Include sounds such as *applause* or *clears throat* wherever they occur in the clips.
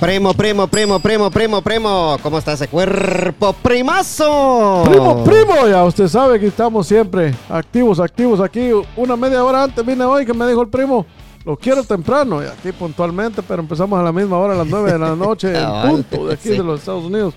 Primo, primo, primo, primo, primo, primo. ¿Cómo está ese cuerpo, primazo? Primo, primo, ya usted sabe que estamos siempre activos, activos aquí. Una media hora antes vine hoy que me dijo el primo, lo quiero temprano, y aquí puntualmente, pero empezamos a la misma hora, a las 9 de la *laughs* noche, en punto, de aquí sí. de los Estados Unidos.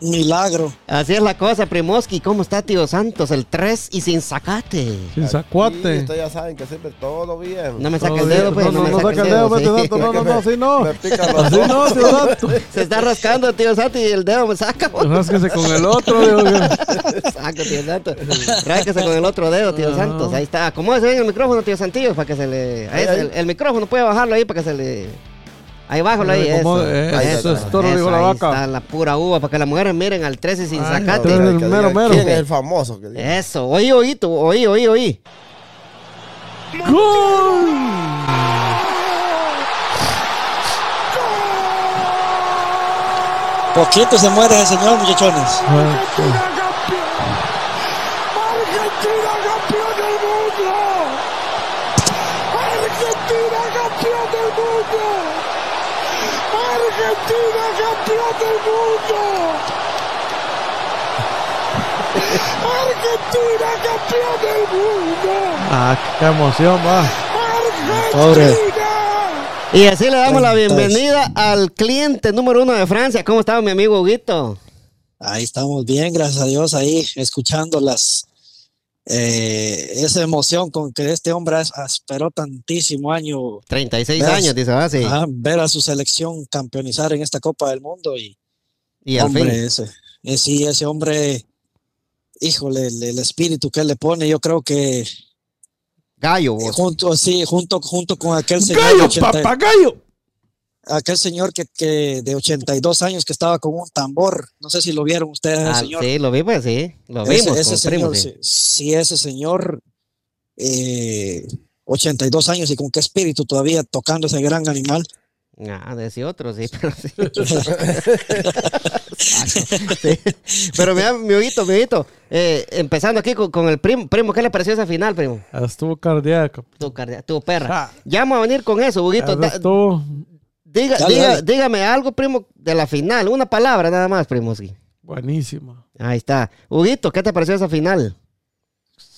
Milagro. Así es la cosa, Primoski. ¿Cómo está, tío Santos? El 3 y sin sacate. Sin Sí, sacuate. ustedes ya saben que siempre todo bien. No me saca Todo el dedo, pues. No, no, me no saca saca el dedo, pues, tío sí. Santo, no, no, no, *laughs* así no. Me Así no, tío Santo. *laughs* Se está rascando, tío Santos, y el dedo me saca. pues. *laughs* Rásquese con el otro, que- Saco, tío Santos. Rásquese con el otro dedo, tío. Santos. Ahí está. Acomódese bien el micrófono, tío Santillo, para que se le. el micrófono puede bajarlo ahí para que se le. Ahí bájalo ahí, eso. eh, eso es toro, dijo la ahí vaca. está la pura uva, para que las mujeres miren al 13 sin Ay, sacate. no, el mero, mero. ¿Quién es el famoso? Que diga? Eso, oí, oí, tú, oí, oí, oí. ¡Gol! Poquito se muere ese señor, muchachones. Ah, sí. Argentina campeón del mundo. Argentina campeón del mundo. Argentina campeón del mundo. Argentina campeón del mundo. Ah, qué emoción, va. Pobre. Argentina. Y así le damos la bienvenida al cliente número uno de Francia. ¿Cómo está mi amigo Huguito? Ahí estamos bien, gracias a Dios, ahí escuchando las eh, esa emoción con que este hombre esperó tantísimo año 36 Veas. años, dice, ah, sí. ajá, ver a su selección campeonizar en esta Copa del Mundo y Y hombre, fin. ese, eh, sí, ese hombre, híjole, el, el espíritu que él le pone, yo creo que Gallo, eh, vos. junto, sí, junto, junto con aquel señor, ¡Gallo, 80 papagayo! Aquel señor que, que de 82 años que estaba con un tambor, no sé si lo vieron ustedes, ese Ah, señor. sí, lo vimos, sí. Lo Ese- vimos ese, como señor, sí. sí, ese señor, eh, 82 años y con qué espíritu todavía tocando ese gran animal. Ah, decía otro, sí, *laughs* pero sí. Sí. *laughs* Pero mira, mi Huguito, mi Huguito, eh, empezando aquí con, con el primo. Primo, ¿qué le pareció esa final, primo? Estuvo cardíaco. Tu, cardia- tu perra. Ah. Ya vamos a venir con eso, Huguito. Estuvo diga, Dale, diga- dale. dígame algo, primo, de la final. Una palabra nada más, primo. sí. buenísima. Ahí está. Huguito, ¿qué te pareció esa final?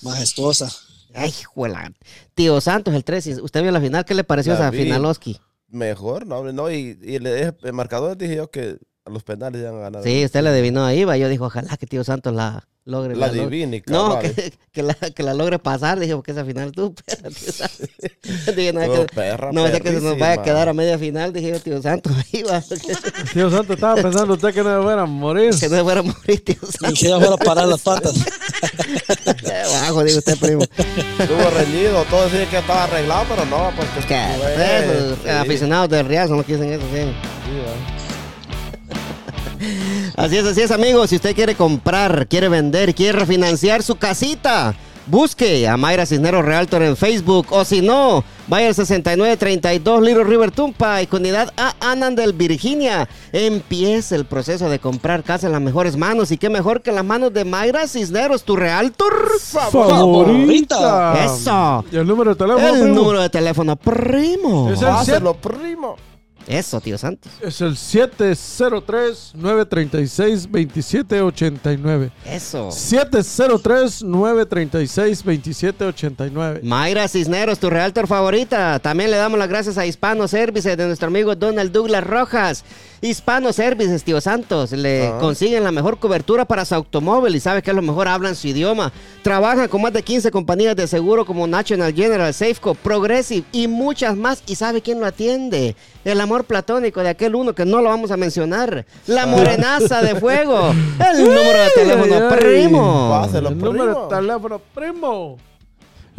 Majestuosa. Ay, juela. Tío Santos, el 13. ¿Usted vio la final? ¿Qué le pareció La esa vi. finaloski? Mejor, no, no. Y, y le dije, el marcador dije yo que a los penales iban a ganar. Sí, usted le adivinó ahí, va. Yo dijo, ojalá que tío Santos la logre. La logre- adivine, No, que, *laughs* que la, que la logre pasar. Dije, porque esa final tú, tío Santos. Dije, no, es que, perra, no es que se nos vaya a quedar a media final. Dije yo, tío Santos, *laughs* ahí va. *laughs* Tío Santo estaba pensando usted que no iba a morir. que no se fuera a morir, tío Y Santos. que ya fuera a parar las patas. Bajo, digo usted, primo. Estuvo reñido, todo decía que estaba arreglado, pero no, pues que esos sí, aficionados del Real son los que dicen eso, sí. sí, va. Así es, así es, amigos. Si usted quiere comprar, quiere vender, quiere refinanciar su casita, busque a Mayra Cisneros Realtor en Facebook. O si no, vaya al 6932 Little River Tumpa y con unidad a Anandel, Virginia. Empiece el proceso de comprar casa en las mejores manos. Y qué mejor que las manos de Mayra Cisneros, tu Realtor. Favorita. Eso. Y el número de teléfono. El primo? número de teléfono, primo. Es el Páselo, primo. Eso, tío Santos. Es el 703-936-2789. Eso. 703-936-2789. Mayra Cisneros, tu realtor favorita. También le damos las gracias a Hispano Services de nuestro amigo Donald Douglas Rojas. Hispano Services, tío Santos, le Ah. consiguen la mejor cobertura para su automóvil y sabe que a lo mejor hablan su idioma. Trabajan con más de 15 compañías de seguro como National General, Safeco, Progressive y muchas más. ¿Y sabe quién lo atiende? El amor platónico de aquel uno que no lo vamos a mencionar. La morenaza de fuego. *laughs* El número de teléfono, primo. Páselo, El número de teléfono, primo.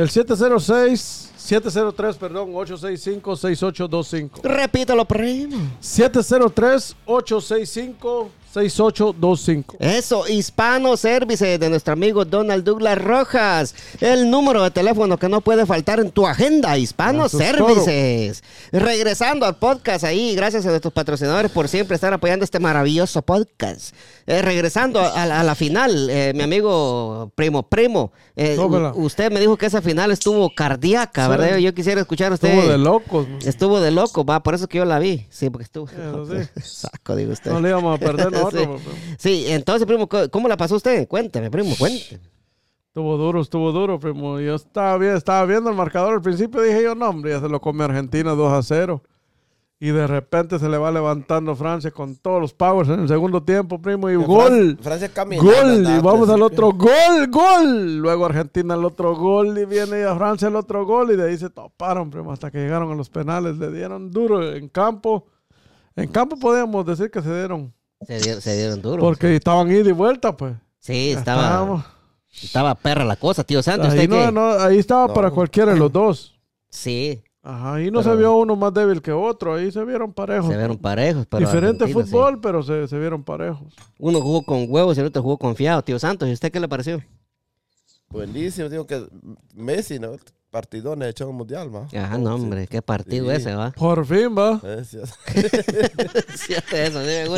El 706 703, perdón, 865-6825. Repítalo, primo. 703-865 6825. Eso, Hispano Services de nuestro amigo Donald Douglas Rojas. El número de teléfono que no puede faltar en tu agenda, Hispano Eso Services. Regresando al podcast ahí, gracias a nuestros patrocinadores por siempre estar apoyando este maravilloso podcast. Eh, regresando a, a la final, eh, mi amigo Primo, Primo, eh, usted me dijo que esa final estuvo cardíaca, Sí. ¿verdad? Yo quisiera escuchar a usted. Estuvo de locos. man. Estuvo de loco, va, por eso que yo la vi. Sí, porque estuvo. *laughs* Saco, digo usted. No le íbamos a perder nosotros. sí. entonces, primo, ¿cómo- ¿cómo la pasó usted? Cuénteme, primo, cuénteme. Estuvo duro, estuvo duro, primo. Yo estaba, bien, estaba viendo el marcador al principio. Dije yo, no, hombre, ya se lo come Argentina 2 a 0. Y de repente se le va levantando Francia con todos los powers en el segundo tiempo, primo. Y gol. Francia caminando. Gol, y vamos al otro gol, gol. Luego Argentina al otro gol y viene a Francia el otro gol y de ahí se toparon, primo, hasta que llegaron a los penales. Le dieron duro en campo. En campo podemos decir que se dieron, Se dieron, se dieron duro. porque estaban ida y vuelta, pues. Sí, estaba, estábamos. estaba perra la cosa, tío Santos. Ahí, ¿Usted no, qué? no, ahí estaba No. para cualquiera de los dos. Sí, Ajá, ahí no Pero- se vio uno más débil que otro, ahí se vieron parejos. se vieron parejos. Pero Diferente Argentina, sí. fútbol, pero se, se vieron parejos. Uno jugó con huevos y el otro jugó confiado, tío Santos. ¿Y usted qué le pareció? Buenísimo, digo que Messi, ¿no? Partidones echó en el mundial, ma. Ajá, no, hombre, qué partido Sí. ese, va. Por fin, va.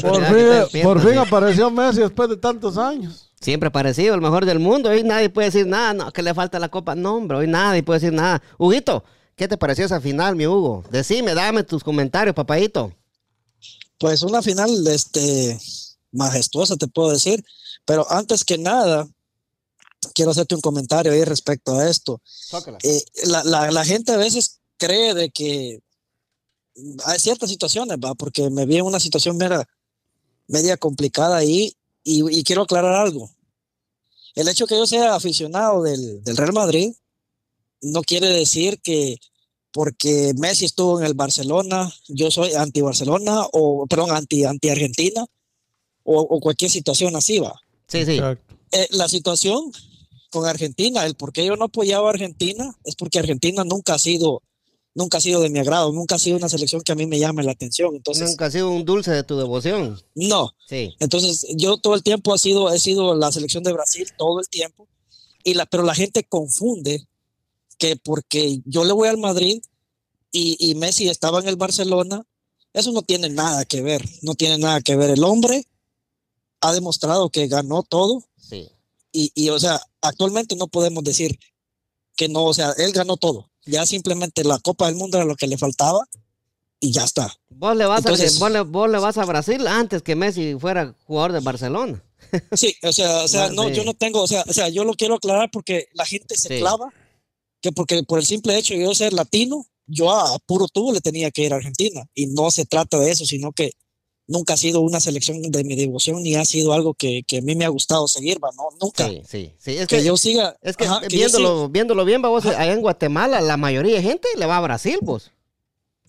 Por fin, por fin apareció Messi después de tantos años. Siempre parecido, el mejor del mundo. Hoy nadie puede decir nada, no, que le falta la copa. No, hombre, hoy nadie puede decir nada. Huguito, ¿qué te pareció esa final, mi Hugo? Decime, dame tus comentarios, papadito. Pues una final este, majestuosa, te puedo decir. Pero antes que nada, quiero hacerte un comentario ahí respecto a esto. Eh, la, la- la gente a veces cree de que hay ciertas situaciones, va, porque me vi en una situación media, media complicada ahí y, y quiero aclarar algo. El hecho que yo sea aficionado del, del Real Madrid no quiere decir que porque Messi estuvo en el Barcelona, yo soy anti-Barcelona o, perdón, anti- anti-Argentina o, o cualquier situación así, va Sí, sí. Eh, la situación con Argentina, el por qué yo no apoyaba a Argentina, es porque Argentina nunca ha sido, nunca ha sido de mi agrado, nunca ha sido una selección que a mí me llame la atención. Entonces, Nunca ha sido un dulce de tu devoción. no. Sí. Entonces, yo todo el tiempo ha sido, he sido la selección de Brasil, todo el tiempo. Y la, pero la gente confunde que porque yo le voy al Madrid y, y Messi estaba en el Barcelona, eso no tiene nada que ver, no tiene nada que ver. El hombre ha demostrado que ganó todo. Y, y, o sea, actualmente no podemos decir que no, o sea, él ganó todo. Ya simplemente la Copa del Mundo era lo que le faltaba y ya está. Vos le, vas Entonces- a, vos, le, vos le vas a Brasil antes que Messi fuera jugador de Barcelona. *laughs* Sí, o sea, o sea, no, yo no tengo, o sea, o sea, yo lo quiero aclarar porque la gente se Sí. clava que porque por el simple hecho de yo ser latino, yo a, a puro tubo le tenía que ir a Argentina y no se trata de eso, sino que nunca ha sido una selección de mi devoción ni ha sido algo que, que a mí me ha gustado seguir, va, no, nunca. Sí, sí, sí. Es Que, que, yo siga, es que ajá, que yo viéndolo, viéndolo bien, vos, Ajá. allá en Guatemala, la mayoría de gente le va a Brasil, vos. siga-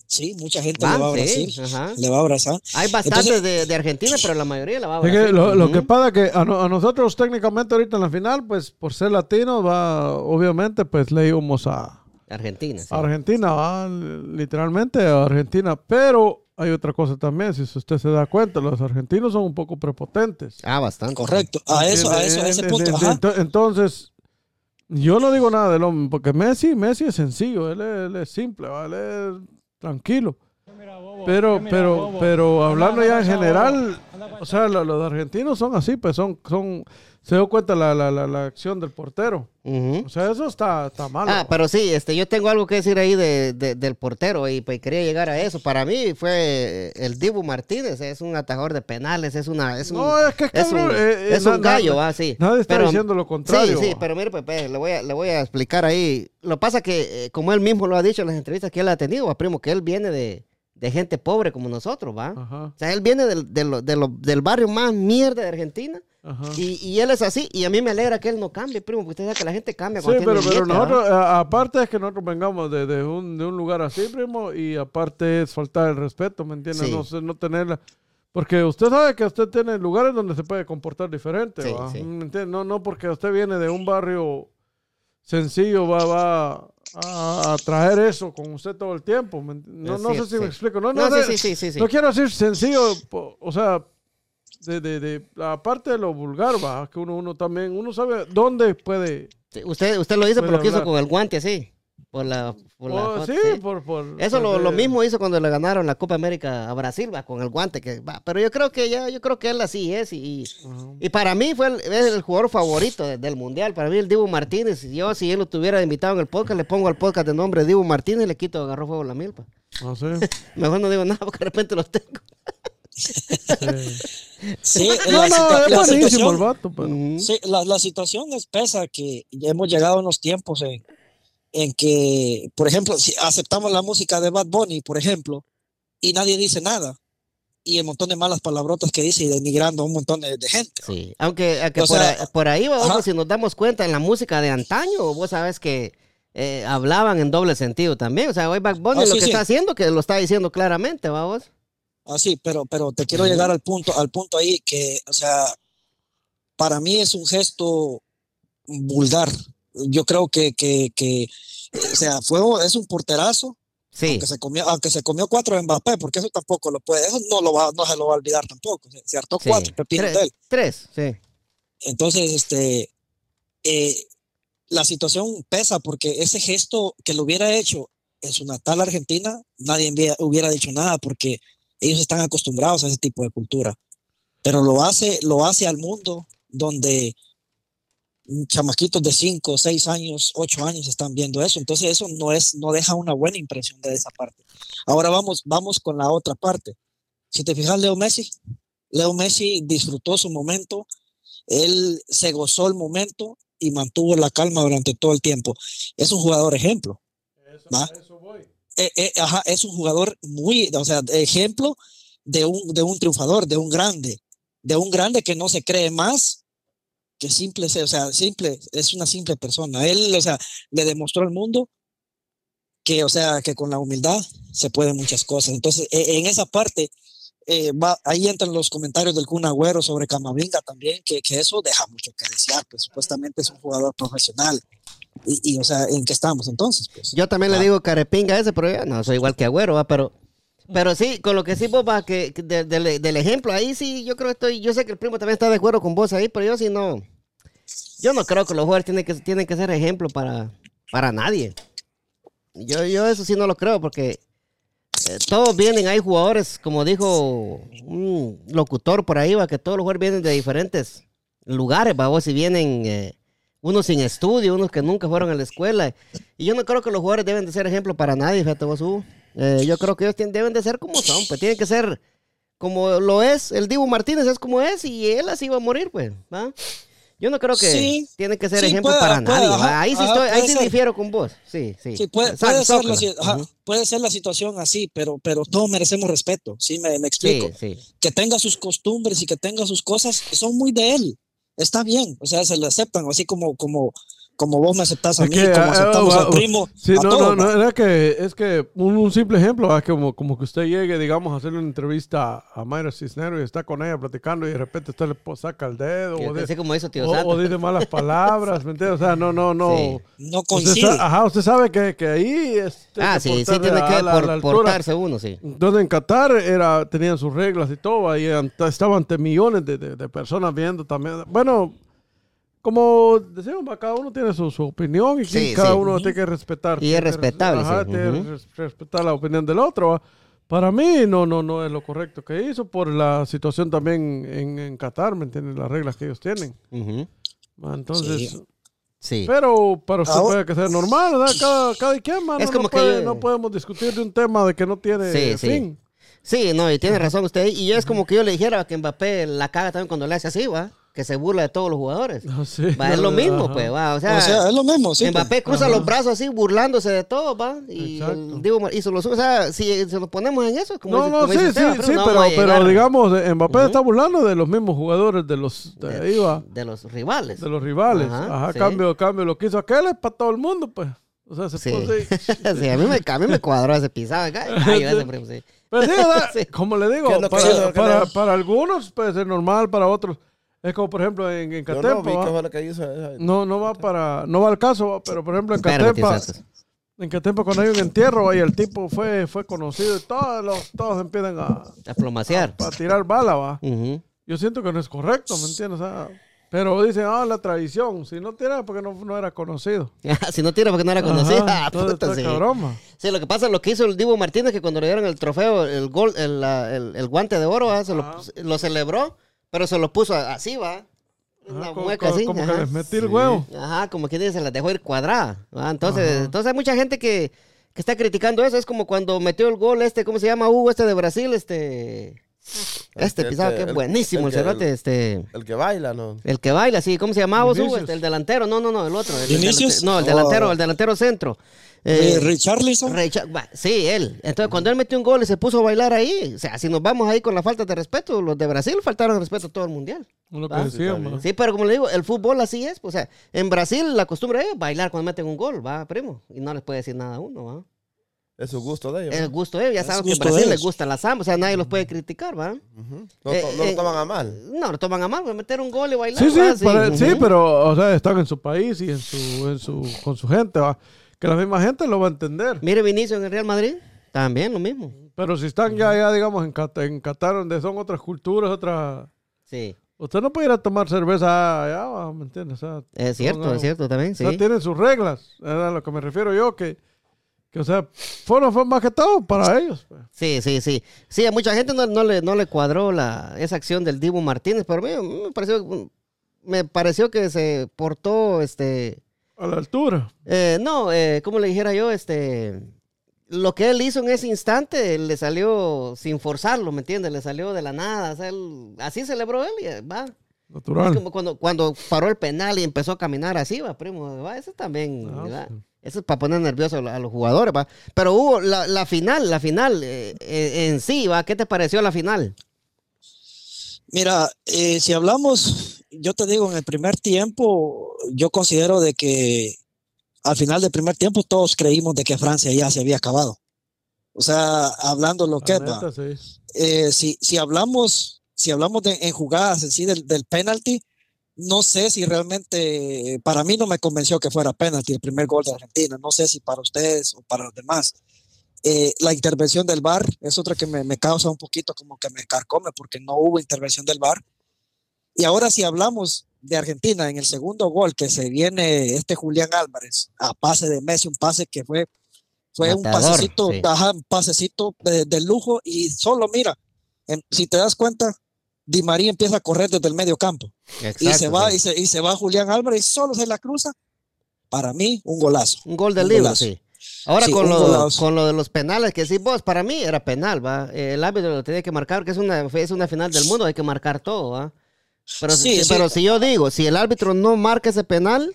sí, mucha gente le va a sí, Brasil, ajá. le va a abrazar. Hay bastantes Entonces- de, de Argentina, pero la mayoría la va a Es Brasil. que lo, que pasa que a, no- a nosotros técnicamente ahorita en la final, pues por ser latinos, va, obviamente, pues le íbamos a Argentina, sí. Argentina, va, literalmente a Argentina. Pero hay otra cosa también, si usted se da cuenta, los argentinos son un poco prepotentes. Ah, bastante. Correcto, a eso, a eso, a ese punto, ajá. Entonces, yo no digo nada del hombre, porque Messi, Messi es sencillo, él es, él es simple, ¿va? él es tranquilo. Pero, pero, pero hablando ya en general, o sea, lo- los argentinos son así, pues son, son, se dio cuenta la, la, la, la acción del portero. O sea, eso está, está mal. Ah, pero sí, este, yo tengo algo que decir ahí de, de- del portero y pues quería llegar a eso. Para mí fue el Dibu Martínez, es un atajador de penales, es una, es un, No, es que es es un, cabrón, eh, eh, es un gallo, na- ah, sí. nadie está Pero- diciendo lo contrario, Sí, sí, pero mire, Pepe, le voy a, le voy a explicar ahí. Lo pasa que, eh, como él mismo lo ha dicho en las entrevistas que él ha tenido, primo, que él viene de, de gente pobre como nosotros, ¿va? Ajá, O sea, él viene del, de lo- de lo- del barrio más mierda de Argentina. Ajá. Y, y él es así, y a mí me alegra que él no cambie, primo, porque usted sabe que la gente cambia Sí, cuando pero, tiene pero ¿va? nosotros, a- aparte es que nosotros vengamos de, de un, de un lugar así, primo, y aparte es faltar el respeto, ¿me entiendes? Sí. No, no tenerla. Porque usted sabe que usted tiene lugares donde se puede comportar diferente, Sí, ¿va? sí. ¿Me? No, no porque usted viene de un barrio sencillo va, va a, a traer eso con usted todo el tiempo. ¿me ent- No, no sé si me sí. explico. No, No, no, sí, sí, sí, sí, sí. no quiero decir sencillo, o sea, de, de, de la parte de lo vulgar, va, que uno, uno también, uno sabe dónde puede. Sí, Usted, usted lo dice por lo que hizo con el guante así. Por la, por la Oh, foto, sí, sí. por, por. Eso lo, lo de- mismo hizo cuando le ganaron la Copa América a Brasil, va, con el guante que va. Pero yo creo que ya, yo creo que él así es. Y, y para mí fue el, es el jugador favorito de- del Mundial. Para mí el Dibu Martínez. Yo, si él lo tuviera invitado en el podcast, le pongo al podcast de nombre Dibu Martínez y le quito agarró fuego a la milpa. No sé. *laughs* Mejor no digo nada porque de repente los tengo. Sí. No, la, no, la buenísimo el situación, vato, pero. Sí, la, la situación es pesa que hemos llegado a unos tiempos en, en que, por ejemplo, si aceptamos la música de Bad Bunny, por ejemplo, y nadie dice nada, y el montón de malas palabrotas que dice y denigrando a un montón de, de gente. Sí, aunque, aunque O por, sea, ahí, por ahí, vamos, si nos damos cuenta en la música de antaño, vos sabes que eh, hablaban en doble sentido también. O sea, hoy Back Bunny Ah, lo sí, que sí. está haciendo, que lo está diciendo claramente, vamos. Así, pero, pero te quiero llegar al punto, al punto ahí que, o sea, para mí es un gesto vulgar. Yo creo que, que, que o sea, fue, es un porterazo, Sí, aunque se comió, aunque se comió cuatro de Mbappé, porque eso tampoco lo puede, eso no lo va, no se lo va a olvidar tampoco. Se, se hartó sí. cuatro pepinos Tres, de él. tres, sí. Entonces, este, eh, la situación pesa porque ese gesto que lo hubiera hecho en su natal Argentina, nadie hubiera dicho nada porque ellos están acostumbrados a ese tipo de cultura. Pero lo hace, lo hace al mundo donde chamaquitos de 5, 6 años, 8 años están viendo eso. Entonces eso no es, no deja una buena impresión de esa parte. Ahora vamos, vamos con la otra parte. Si te fijas, Leo Messi, Leo Messi disfrutó su momento, él se gozó el momento y mantuvo la calma durante todo el tiempo. Es un jugador ejemplo. Eh, eh, ajá, es un jugador muy, o sea, ejemplo de un, de un triunfador, de un grande, de un grande que no se cree más que simple, o sea, simple, es una simple persona. Él, o sea, le demostró al mundo que, o sea, que con la humildad se pueden muchas cosas. Entonces, eh, en esa parte, eh, va, ahí entran los comentarios del Kun Agüero sobre Camavinga también, que, que eso deja mucho que desear, pues supuestamente es un jugador profesional. Y, y, o sea, ¿en qué estamos entonces? Pues? Yo también le Ah. digo carepinga a ese, pero yo no soy igual que Agüero, ¿va? pero pero sí, con lo que sí vos va, que, que de- del- del ejemplo, ahí sí, yo creo que estoy, yo sé que el primo también está de acuerdo con vos ahí, pero yo sí no, yo no creo que los jugadores tienen que, tienen que ser ejemplo para, para nadie. Yo, yo eso sí no lo creo, porque eh, todos vienen, hay jugadores, como dijo un locutor por ahí, va, que todos los jugadores vienen de diferentes lugares, va, vos si vienen... eh, unos sin estudio, unos que nunca fueron a la escuela. Y yo no creo que los jugadores deben de ser ejemplo para nadie, fíjate vos. Eh, yo creo que ellos deben de ser como son, pues tienen que ser como lo es. El Dibu Martínez es como es y él así va a morir, pues. ¿va? Yo no creo que Sí, tiene que ser sí, ejemplo puede- para puede, nadie. ahí sí, ajá, estoy, ahí sí difiero con vos. Sí, sí. Sí, puede, ser la, puede ser situación así, pero, pero todos merecemos respeto, ¿sí? Me, me explico. Que tenga sus costumbres y que tenga sus cosas, son muy de él. Está bien, o sea, se le aceptan, así como, como, como vos me aceptás a Es mí, que, como ah, aceptamos ah, al primo. Sí, a no, todos, no, no, era que, es que un, un simple ejemplo, ah, como, como que usted llegue, digamos, a hacerle una entrevista a Mayra Cisneros y está con ella platicando y de repente usted le saca el dedo o, de- como hizo tío o- o dice malas palabras, ¿me entiendes? O sea, no, no, no. Sí. No Usted coincide. sa- ajá, usted sabe que, que ahí es, Ah, sí, sí, tiene a que la- por- la portarse uno, sí. Entonces en Qatar era, tenían sus reglas y todo, y ant- estaban ante millones de, de- de personas viendo también. Bueno, como decimos, cada uno tiene su, su opinión y Sí, cada sí. uno tiene que respetar. Y es respetable, ajá, sí. tiene respetar la opinión del otro. Para mí no, no, no es lo correcto que hizo por la situación también en, en Qatar, ¿me entiendes? Las reglas que ellos tienen. Entonces, Sí. Sí. pero para usted Ahora- puede que sea normal, ¿verdad? Cada, cada quien, mano, Es como no, que puede- yo- no podemos discutir de un tema de que no tiene Sí, sí. fin. Sí, no, y tiene razón usted. Y yo es como que yo le dijera que Mbappé la caga también cuando le hace así, ¿va? Que se burla de todos los jugadores. No, *laughs* sí, Va, es lo mismo, ajá. pues, va. O sea, o sea, es lo mismo, sí. Mbappé pues. cruza los brazos así, burlándose de todo, ¿va? Y Exacto. Dibu Mar- hizo los O sea, si se nos ponemos en eso, como No, no, sí, sí, sí, pero, pero digamos, eh, Mbappé está burlando de los mismos jugadores de los de, ahí va, de los rivales. de los rivales. Ajá, Ajá, sí. cambio, cambio, lo que hizo aquel es para todo el mundo, pues. O sea, se Sí. puso ahí. *laughs* sí, a mí me, a mí me cuadró ese pisado. Ay, yo ese primo, sí. Pero sí, ¿verdad? *laughs* Sí. como le digo, ¿Qué es lo que para, para, para algunos puede ser normal, para otros es como por ejemplo en, en Yo no vi ¿va? fue lo que hizo. esa- no, no va para, no va al caso, pero por ejemplo en Santos. en Catempa cuando hay un entierro ahí el tipo fue, fue conocido y todos los, todos empiezan a, A plomacear. a tirar bala, va. Yo siento que no es correcto, ¿me entiendes? O sea, pero dicen, ah, la tradición. Si no tiene, porque no, no era conocido. *laughs* si no tira porque no era conocido. Ajá, *laughs* Ah, puta, sí. cabrón. Sí, lo que pasa, lo que hizo el Divo Martínez, que cuando le dieron el trofeo, el gol, el, el- el guante de oro, se lo celebró, pero se lo puso así, va. Una Ajá, como, mueca como- así. como ajá. que les metí el huevo. Ajá, como que se las dejó ir cuadrada. ¿va? Entonces, Ajá. entonces hay mucha gente que, que está criticando eso. Es como cuando metió el gol este, ¿cómo se llama? Hugo, este de Brasil, este. Este, El- pisaba el- que es buenísimo el, cerote, este. El que baila, ¿no? El que baila, sí, ¿cómo se llamaba vos, Hugo? El delantero, no, no, no, el otro. el- delante- no, el delantero, Oh. el delantero centro. Eh, Richarlison. Va, sí, él. Entonces, cuando él metió un gol y se puso a bailar ahí, o sea, si nos vamos ahí con la falta de respeto, los de Brasil faltaron respeto a todo el mundial. Lo que Ah, ma. Sí, pero como le digo, el fútbol así es. pues, O sea, en Brasil la costumbre es bailar cuando meten un gol, va, primo. Y no les puede decir nada a uno, va. Es su gusto de ellos. El gusto de ellos, ya Es saben que en Brasil les ellos. gusta la samba, o sea, nadie los puede criticar, va. No, Eh, no eh, lo toman a mal. No, lo toman a mal, meter un gol y bailar. Sí, sí, sí, pero, o sea, están en su país y en su, en su, con su gente, va. Que la misma gente lo va a entender. Mire Vinicio en el Real Madrid, también lo mismo. Pero si están ya, ya digamos, en, Cat- en Qatar, donde son otras culturas, otras... Sí, Usted no puede ir a tomar cerveza allá, va, ¿me entiendes? O sea, es cierto, es cierto también, sí. O sea, tienen sus reglas, era a lo que me refiero yo, que, que o sea, fueron fue más que todo para ellos. pues. Sí, sí, sí. Sí, a mucha gente no, no le, no le cuadró la, esa acción del Dibu Martínez, pero a mí me pareció, me pareció que se portó, este, A la altura. eh, no, eh, como le dijera yo, este, lo que él hizo en ese instante le salió sin forzarlo, ¿me entiendes? Le salió de la nada, o sea, él- así celebró él y eh, va. Es Natural. como cuando, cuando paró el penal y empezó a caminar así, va, primo, va, eso también, Ah, ¿verdad? sí. Eso es para poner nerviosos a, lo- a los jugadores, va. Pero hubo la, la final, la final eh, eh, en sí, va. ¿Qué te pareció la final? Mira, eh, si hablamos, yo te digo, en el primer tiempo, yo considero de que al final del primer tiempo todos creímos de que Francia ya se había acabado. O sea, hablando lo que neta, sí. eh, si, si hablamos, si hablamos de, en jugadas en sí del, del penalti, no sé si realmente, para mí no me convenció que fuera penalti el primer gol de Argentina. No sé si para ustedes o para los demás. Eh, la intervención del VAR es otra que me, me causa un poquito como que me carcome porque no hubo intervención del VAR. Y ahora si hablamos de Argentina en el segundo gol que se viene este Julián Álvarez a pase de Messi, un pase que fue fue un pasecito, sí. ajá, un pasecito de, de lujo y solo mira, en- si te das cuenta, Di María empieza a correr desde el medio campo y se va y se, y se va Julián Álvarez y solo se la cruza. Para mí, un golazo. Un gol del libro, sí. Ahora Sí, con, lo, con lo de los penales, que sí, vos, para mí era penal, ¿va? El árbitro lo tenía que marcar, que es una, es una final del mundo, hay que marcar todo, ¿va? Pero, Sí, si, sí. pero si yo digo, si el árbitro no marca ese penal,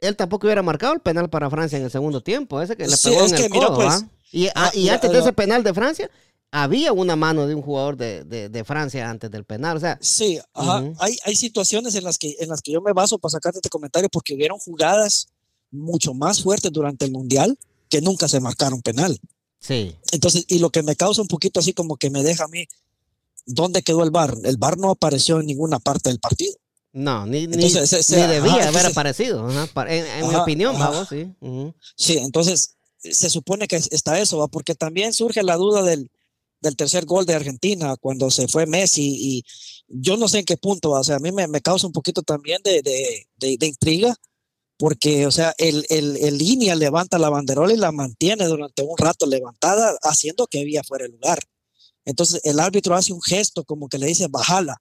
él tampoco hubiera marcado el penal para Francia en el segundo tiempo, ese que le pegó en que el codo, pues, ¿va? Y, ah, y la- antes de ese penal de Francia, había una mano de un jugador de, de- de Francia antes del penal, o sea, Sí, ajá. Hay, hay situaciones en las, que, en las que yo me baso para sacarte este comentario porque hubieron jugadas mucho más fuertes durante el Mundial que nunca se marcaron penal. sí. Entonces, y lo que me causa un poquito así como que me deja a mí, ¿dónde quedó el VAR? El VAR no apareció en ninguna parte del partido. No, ni, ni- se- se- ni ajá, debía haber entonces- aparecido, ajá, en, en mi opinión, vamos, sí. Sí, entonces se supone que está eso, ¿va? porque también surge la duda del, del tercer gol de Argentina cuando se fue Messi y yo no sé en qué punto, o sea, a mí me, me causa un poquito también de, de- de- de intriga porque, o sea, el, el, el línea levanta la banderola y la mantiene durante un rato levantada haciendo que había fuera de lugar. Entonces el árbitro hace un gesto como que le dice, bájala.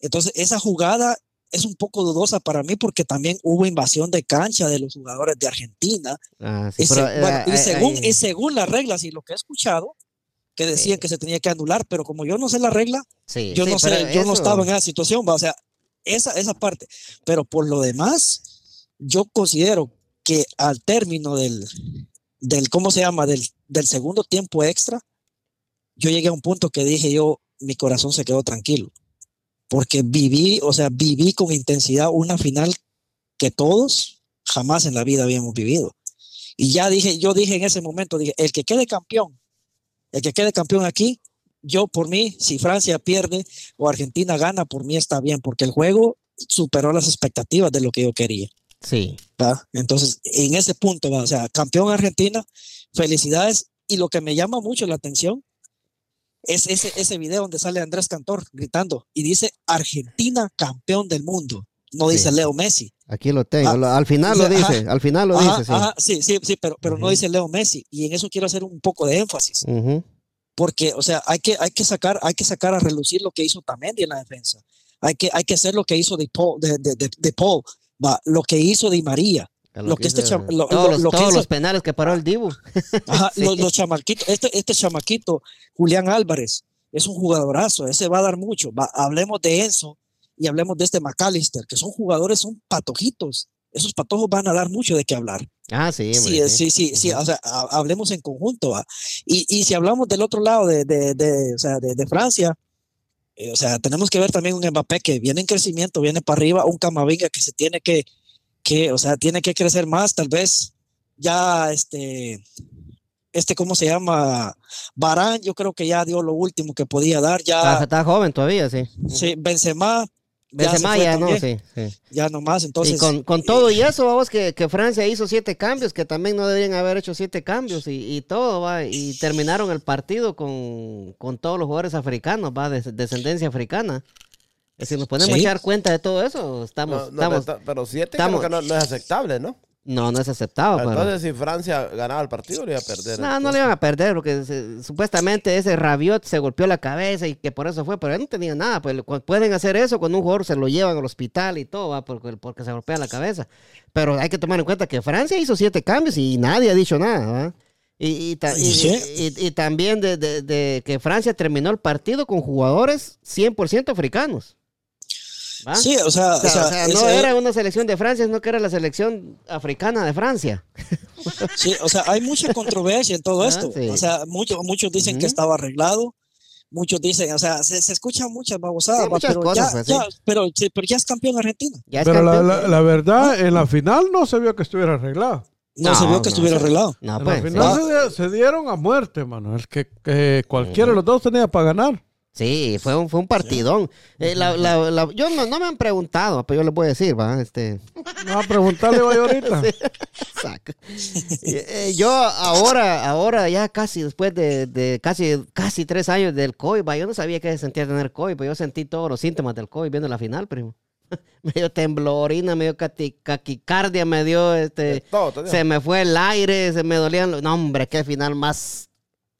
Entonces esa jugada es un poco dudosa para mí porque también hubo invasión de cancha de los jugadores de Argentina Ah, sí, y, se- pero, bueno, eh, y eh, según, eh, y según las reglas y lo que he escuchado, que decían que se tenía que anular, pero como yo no sé la regla, sí, yo sí, no sé, yo no eso- estaba en esa situación, va, o sea, esa, esa parte. Pero por lo demás, yo considero que al término del, del ¿cómo se llama? Del, del segundo tiempo extra, yo llegué a un punto que dije yo, mi corazón se quedó tranquilo. Porque viví, o sea, viví con intensidad una final que todos jamás en la vida habíamos vivido. Y ya dije, yo dije en ese momento, dije, el que quede campeón, el que quede campeón aquí, yo por mí, si Francia pierde o Argentina gana, por mí está bien, porque el juego superó las expectativas de lo que yo quería. Sí, ¿va? Entonces, en ese punto, ¿va? o sea, campeón Argentina, felicidades. Y lo que me llama mucho la atención, es ese, ese video donde sale Andrés Cantor gritando y dice Argentina campeón del mundo. No dice. Leo Messi. Aquí lo tengo. Ah, al final lo ajá, dice. Al final lo Ajá, dice, sí. ajá, sí, sí, sí, pero, pero no Ujú. dice Leo Messi. Y en eso quiero hacer un poco de énfasis. Ujú. Porque, o sea, hay que, hay que sacar, hay que sacar a relucir lo que hizo Tamendi en la defensa. Hay que, hay que hacer lo que hizo de Paul, de, de, de- de Paul, va, lo que hizo Di María. Lo que este hizo- lo- todos lo- los, todos hizo- los penales que paró el Dibu. *laughs* Ajá, Sí. los, los chamaquitos, este, este chamaquito, Julián Álvarez, es un jugadorazo, ese va a dar mucho. Va- hablemos de Enzo y hablemos de este McAllister, que son jugadores, son patojitos. Esos patojos van a dar mucho de qué hablar. Ah, sí, Sí, hombre, sí, sí, o sea, ha- hablemos en conjunto. Y, y si hablamos del otro lado de, de, de, o sea, de, Francia, eh, o sea, tenemos que ver también un Mbappé que viene en crecimiento, viene para arriba, un Camavinga que se tiene que, que, o sea, tiene que crecer más, tal vez ya este, este, ¿cómo se llama? Barán, yo creo que ya dio lo último que podía dar, Está, ya, está joven todavía, sí. sí, Benzema, Benzema ya no, sí. sí. ya nomás, entonces. y con, con todo y eso, vamos, que, que Francia hizo siete cambios, que también no deberían haber hecho siete cambios y, y todo, va. Y terminaron el partido con, con todos los jugadores africanos, va, de descendencia africana. Eh, Si nos ponemos Sí. a echar cuenta de todo eso, estamos. No, no, estamos pero, pero siete estamos- creo que no, no es aceptable, ¿no? No, no es aceptado. pero- Entonces, si Francia ganaba el partido, le iba a perder. No, no le iban a perder, porque se- supuestamente ese Rabiot se golpeó la cabeza y que por eso fue, pero él no tenía nada. Pues pueden hacer eso cuando un jugador se lo llevan al hospital y todo, ¿va? Porque, porque se golpea la cabeza. Pero hay que tomar en cuenta que Francia hizo siete cambios y nadie ha dicho nada, ¿va? Y, y ta- y- Sí. y- y también de, de- de que Francia terminó el partido con jugadores 100% africanos. ¿Va? Sí, o sea, O sea, o sea, no ese- era una selección de Francia, sino que era la selección africana de Francia. Sí, o sea, hay mucha controversia en todo Ah, esto. sí. O sea, muchos, muchos dicen que Ujú. estaba arreglado, muchos dicen, o sea, se, se escuchan muchas babosadas, Sí, muchas pero, cosas, ya, pues, ya, pero, sí, pero ya es campeón Argentina. Ya es Pero la, campeón. la- la verdad, en la final no se vio que estuviera arreglado. No, No, se vio que no, estuviera arreglado. No, en pues. la sí. final se, se dieron a muerte, mano. El que, que cualquiera de los dos tenía para ganar. Sí, fue un, fue un partidón. Eh, la- la- la- yo no, no me han preguntado, pero yo les voy a decir, va, este, No, a preguntarle vaya ahorita. *laughs* saca. Eh, eh, yo ahora, ahora ya casi después de, de casi, casi tres años del COVID, va, yo no sabía qué se sentía tener COVID, pero yo sentí todos los síntomas del COVID viendo la final, primo. *laughs* me dio temblorina, me dio caquicardia, me dio este, Todo, todo. se me fue el aire, se me dolían los, no hombre, qué final más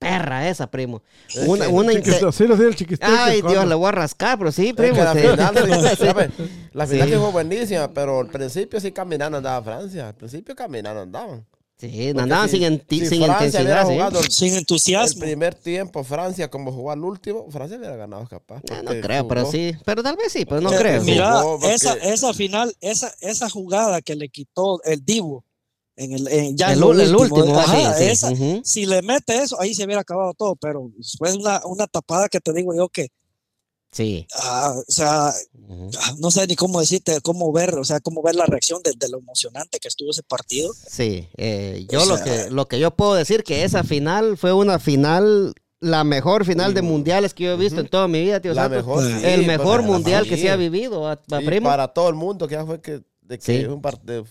perra esa, primo. Es Una, una así lo el chiquistín. Ay, Dios, le voy a rascar, pero sí, Es primo. que la sí. final, *laughs* sí. La final Sí. sí fue buenísima, pero al principio sí caminando andaba Francia. Al principio caminando andaban. Sí, Porque andaban si- sin, enti- si sin intensidad, sí. el, Sin el entusiasmo. primer tiempo, Francia como jugó al último, Francia hubiera ganado capaz. No porque creo, pero jugó- sí. Pero tal vez sí, pero no Eh, creo. Mira, Jugó esa, esa final, esa, esa jugada que le quitó el Divo en el, en- ya en el, el último, ajá, sí, sí, esa- ujú. si le mete eso, ahí se hubiera acabado todo, pero fue una, una tapada que te digo yo que, Sí. ah, o sea, ujú. ah, no sé ni cómo decirte, cómo ver, o sea, cómo ver la reacción de, de lo emocionante que estuvo ese partido. Sí, eh, yo O lo sea- que lo que yo puedo decir que esa final fue una final, la mejor final de Ujú. mundiales que yo he visto en toda mi vida, tío. La mejor, El sí, el pues, mejor la mundial que se ha vivido, a, a Y primo. para todo el mundo, que ya fue que, de que Sí. un par- de-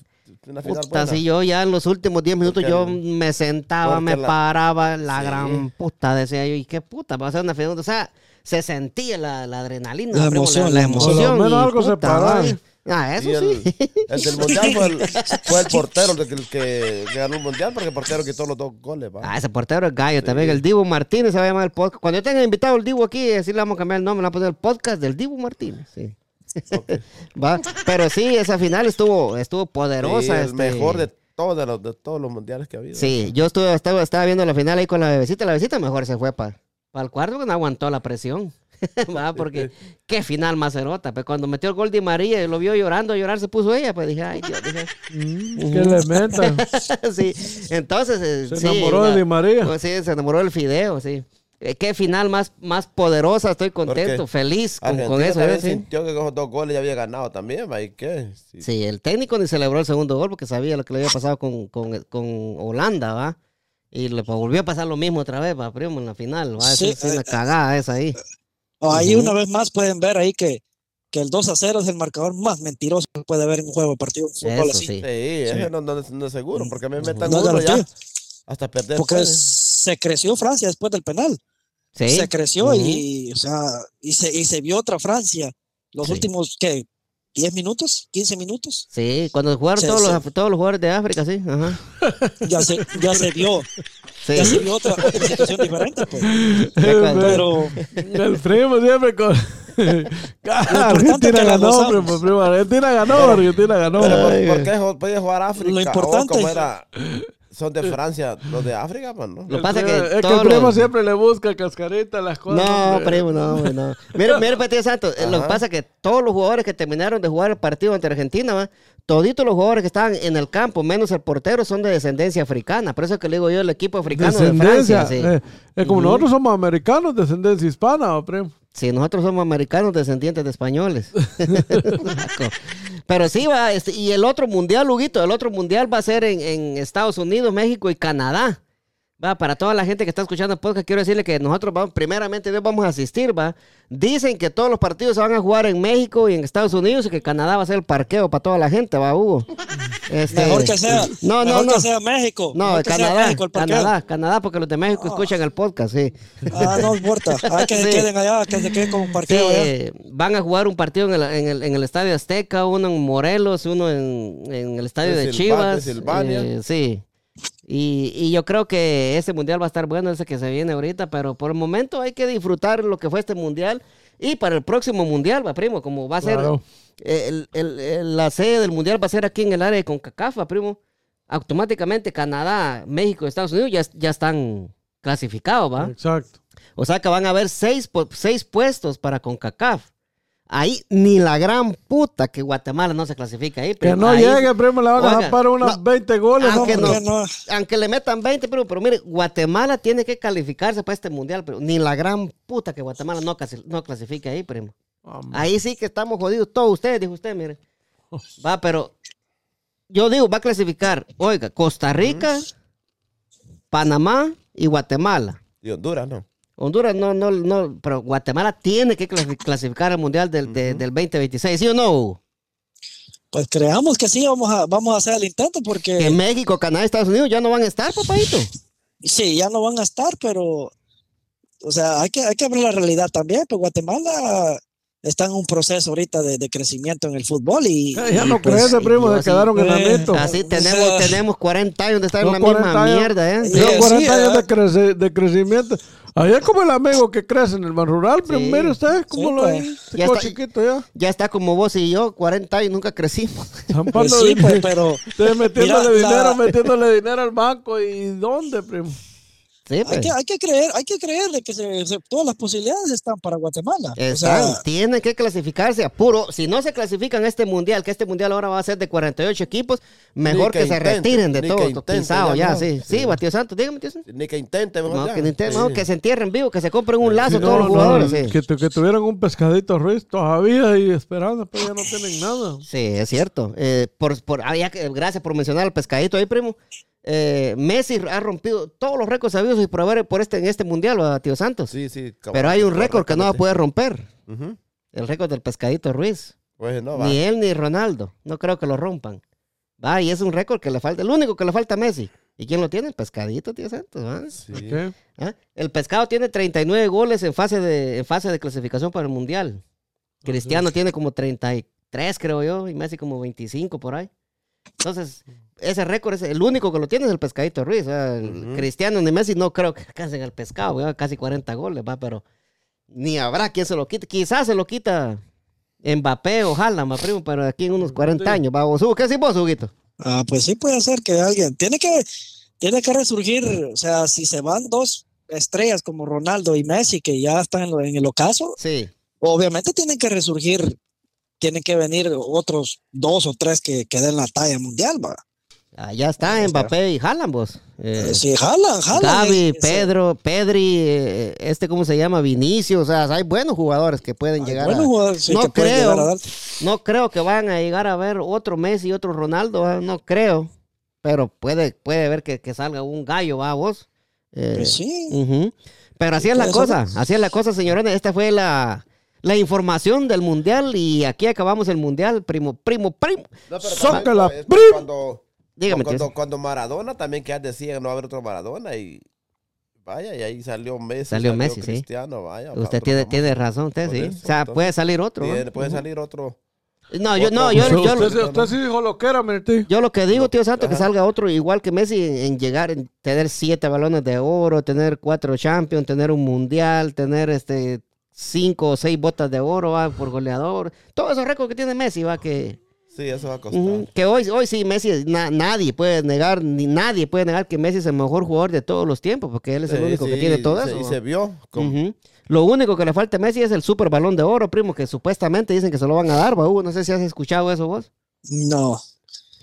una final Puta, buena. si yo ya en los últimos 10 minutos Porque yo me sentaba, me la- paraba, la Sí. gran puta, decía yo, ¿y qué puta? Va a ser una final. O sea, se sentía la, la adrenalina, La emoción, la, la emoción. lo menos algo se puta, paraba. va. Ah, eso el, sí. el del mundial fue el, fue el *laughs* portero el que, el que ganó el mundial porque el portero quitó los dos goles. va. Ah, ese portero es gallo también. El Dibu Martínez se va a llamar el podcast. Cuando yo tenga invitado el Dibu aquí, así le vamos a cambiar el nombre, le vamos a poner el podcast del Dibu Martínez. Sí. *laughs* va. Pero sí, esa final estuvo, estuvo Sí, poderosa. el este. mejor de todos, los, de todos los mundiales que ha habido. Sí, yo estuve, estaba, estaba viendo la final ahí con la bebecita. La bebecita mejor se fue para el cuarto que no aguantó la presión. *laughs* va, porque qué final más erota. Pues cuando metió el gol de María y lo vio llorando, llorar se puso ella. Pues dije, ay Dios, dije, Mm, ¿Qué le meta? *laughs* sí. Entonces, eh, Se sí, enamoró la- de Di María. Pues sí, se enamoró del fideo, sí. Eh, Qué final más, más poderosa, estoy contento, Porque feliz con, eso. también ¿eh? Sí. sintió que con esos dos goles ya había ganado también. va, ¿Y qué? Sí. Sí, el técnico ni celebró el segundo gol porque sabía lo que le había pasado con, con, con Holanda, ¿va? Y le pues, volvió a pasar lo mismo otra vez, va, primo, en la final, ¿va? Sí, es una cagada esa ahí. Ahí una vez más pueden ver ahí que, que el 2 a 0 es el marcador más mentiroso que puede haber en un juego de partido de fútbol Eso así. sí. Sí, no, no, no es seguro, porque me metan No uno ya hasta perder. Porque se creció Francia después del penal. Sí. se creció y, o sea, y se, y se vio otra Francia. Los Sí. últimos, ¿qué? ¿10 minutos? ¿15 minutos? Sí, cuando jugaron Sí, todos. Los, todos los jugadores de África, sí. Ajá. Ya se, ya se vio, Sí. ya se vio otra, otra situación diferente, pues. *laughs* Pero El primo siempre con. *laughs* Argentina ganó, primo, primo. Argentina ganó, Argentina ganó. Pero ¿por, qué puede jugar África? Lo O importante- como era, son de Francia, los de África, pues, ¿no? Lo que pasa es que es que todos el primo los- siempre le busca cascarita a las cosas. No, hombre. primo, no, hombre, no. *laughs* Mira, mira, Petit Santos, eh, lo que pasa es que todos los jugadores que terminaron de jugar el partido ante Argentina, ¿va? toditos los jugadores que estaban en el campo, menos el portero, son de descendencia africana. Por eso es que le digo yo, el equipo africano de. Francia. Sí. eh, eh, como nosotros somos americanos, descendencia hispana, ¿o, primo. Sí, nosotros somos americanos descendientes de españoles. *laughs* Pero sí va, este, y el otro mundial, Huguito, el otro mundial va a ser en, en Estados Unidos, México y Canadá. Va, para toda la gente que está escuchando el podcast, quiero decirle que nosotros vamos, primeramente Dios vamos a asistir, va. Dicen que todos los partidos se van a jugar en México y en Estados Unidos y que Canadá va a ser el parqueo para toda la gente, va, Hugo. Este, mejor que sea, No, no, mejor no. que sea México. No, mejor que sea Canadá, México el parqueo. Canadá, Canadá, porque los de México Ah. escuchan el podcast, sí. Ah, no importa. Hay que se queden allá, que se queden como un parqueo Sí, allá. van a jugar un partido en el, en el- en el Estadio Azteca, uno en Morelos, uno en, en el Estadio De de, Silva- Chivas. de Silvania. eh, sí. Y, y yo creo que ese mundial va a estar bueno, ese que se viene ahorita, pero por el momento hay que disfrutar lo que fue este mundial. Y para el próximo mundial, va, primo, como va a ser Claro. el- el- el- la sede del mundial va a ser aquí en el área de CONCACAF, va, primo. Automáticamente Canadá, México, Estados Unidos ya, ya están clasificados, ¿va? Exacto. O sea que van a haber seis, seis puestos para CONCACAF. Ahí ni la gran puta que Guatemala no se clasifica ahí. Que pero no ahí- llegue, primo, le van a dejar para unos no, 20 goles. aunque no. Aunque le metan 20, pero, pero mire, Guatemala tiene que calificarse para este mundial, pero ni la gran puta que Guatemala no, no clasifique ahí, primo. Hombre. Ahí sí que estamos jodidos todos ustedes, dijo usted, mire. Va, pero yo digo, va a clasificar, oiga, Costa Rica, Panamá y Guatemala. Y Honduras, ¿no? Honduras no, no, no, pero Guatemala tiene que clasi- clasificar al Mundial del, de- del 2026, ¿sí o no? Pues creamos que sí, vamos a, vamos a hacer el intento Que porque México, Canadá, Estados Unidos ya no van a estar, papadito. sí, ya no van a estar, pero, o sea, hay que, hay que ver la realidad también, pues Guatemala está en un proceso ahorita de, de crecimiento en el fútbol y... Eh, ya y no pues, crece, primo, se quedaron Eh, enanitos. Así O tenemos, sea, tenemos 40 años de estar en la 40 misma años. mierda, ¿eh? Sí, Son 40 años de, crece- de crecimiento. Allá es como el amigo que crece en el ban rural, Sí. mire usted, cómo Sí, lo pues. Ya está- chiquito ya. Ya está como vos y yo, 40 años, nunca crecimos. Pues sí, pues, *laughs* pero metiéndole Mira, dinero, la- metiéndole dinero al banco. ¿Y dónde, primo? Sí, hay pues. que, hay que creer, hay que creer de que se- se- todas las posibilidades están para Guatemala. O Están, sea, tienen que clasificarse a puro. Si no se clasifican este mundial, que este mundial ahora va a ser de 48 equipos, mejor que, que se intenten, retiren de todo, intenten, ya ya, no. sí. Sí, Sí. va, tío Santos, dígame, tío Santos. Ni que intente, mejor No, ya. que, ni te- Sí. no, que se entierren vivos, que se compren un lazo Sí, todos no, los no, jugadores. sí. que, que tuvieran un pescadito Ruiz todavía y esperando, pero ya no tienen nada. Sí, es cierto. Eh, por, por, ah, ya que- gracias por mencionar al pescadito ahí, primo. Eh, Messi ha rompido todos los récords sabidos y por haber por este, en este mundial, ¿verdad, tío Santos. Sí, sí. Pero hay un récord que no va a poder romper. El récord del pescadito Ruiz. Pues no, va. Ni él ni Ronaldo. No creo que lo rompan. Va, y es un récord que le falta. El único que le falta a Messi. ¿Y quién lo tiene? El pescadito, tío Santos. ¿va? Sí. ¿Ah? El pescado tiene 39 goles en fase de, en fase de clasificación para el mundial. Cristiano tiene como 33, creo yo, y Messi como 25 por ahí. Entonces, ese récord es el único que lo tiene es el pescadito Ruiz. o sea, el Ujú. Cristiano ni Messi no creo que alcancen el pescado, ¿verdad? casi 40 goles, va, pero ni habrá quien se lo quite. Quizás se lo quita Mbappé o Haaland, ma primo, pero aquí en unos 40 Sí. años. Va, vos, Hugo, ¿qué decís vos, Huguito? Ah, pues sí puede ser que alguien tiene que tiene que resurgir, o sea, si se van dos estrellas como Ronaldo y Messi que ya están en, lo- en el ocaso, Sí. obviamente tienen que resurgir, tienen que venir otros dos o tres que, que den la talla mundial, va. Allá está Mbappé y Haaland, vos. Eh, Sí, jalan, jalan. Gaby, Pedro, Pedri, eh, este, ¿cómo se llama? Vinicius, o sea, hay buenos jugadores que pueden hay llegar buenos a... jugadores, sí, no que pueden llegar a creo. dar- No creo que vayan a llegar a ver otro Messi y otro Ronaldo, ¿va? no creo. Pero puede, puede ver que, que salga un gallo, ¿va vos? Eh, Pues sí. Pero así es la cosa, ser. así es la cosa, señores. Esta fue la, la información del mundial y aquí acabamos el mundial, primo, primo, primo. No, pero Saca Dígame, cuando, cuando Maradona también que decía que no va a haber otro Maradona y Vaya, y ahí salió Messi. Salió Messi, sí. Vaya. Usted tiene, tiene razón, usted sí. eso, o sea, entonces, puede salir otro. puede salir otro. No, yo, no, yo, Usted, yo, usted, sí- usted sí dijo lo que era, mire, tío. yo lo que digo, tío Santo, que Ajá. salga otro igual que Messi en, en llegar, en tener siete balones de oro, tener cuatro champions, tener un mundial, tener este cinco o seis botas de oro va, por goleador. Todos esos récords que tiene Messi, va que. Sí, eso va a costar. Que hoy, hoy sí, Messi, na- nadie puede negar, ni nadie puede negar que Messi es el mejor jugador de todos los tiempos, porque él es el Sí, único que tiene todo y se- eso. Y se vio. con-. Lo único que le falta a Messi es el super balón de oro, primo, que supuestamente dicen que se lo van a dar. No sé si has escuchado eso vos. No.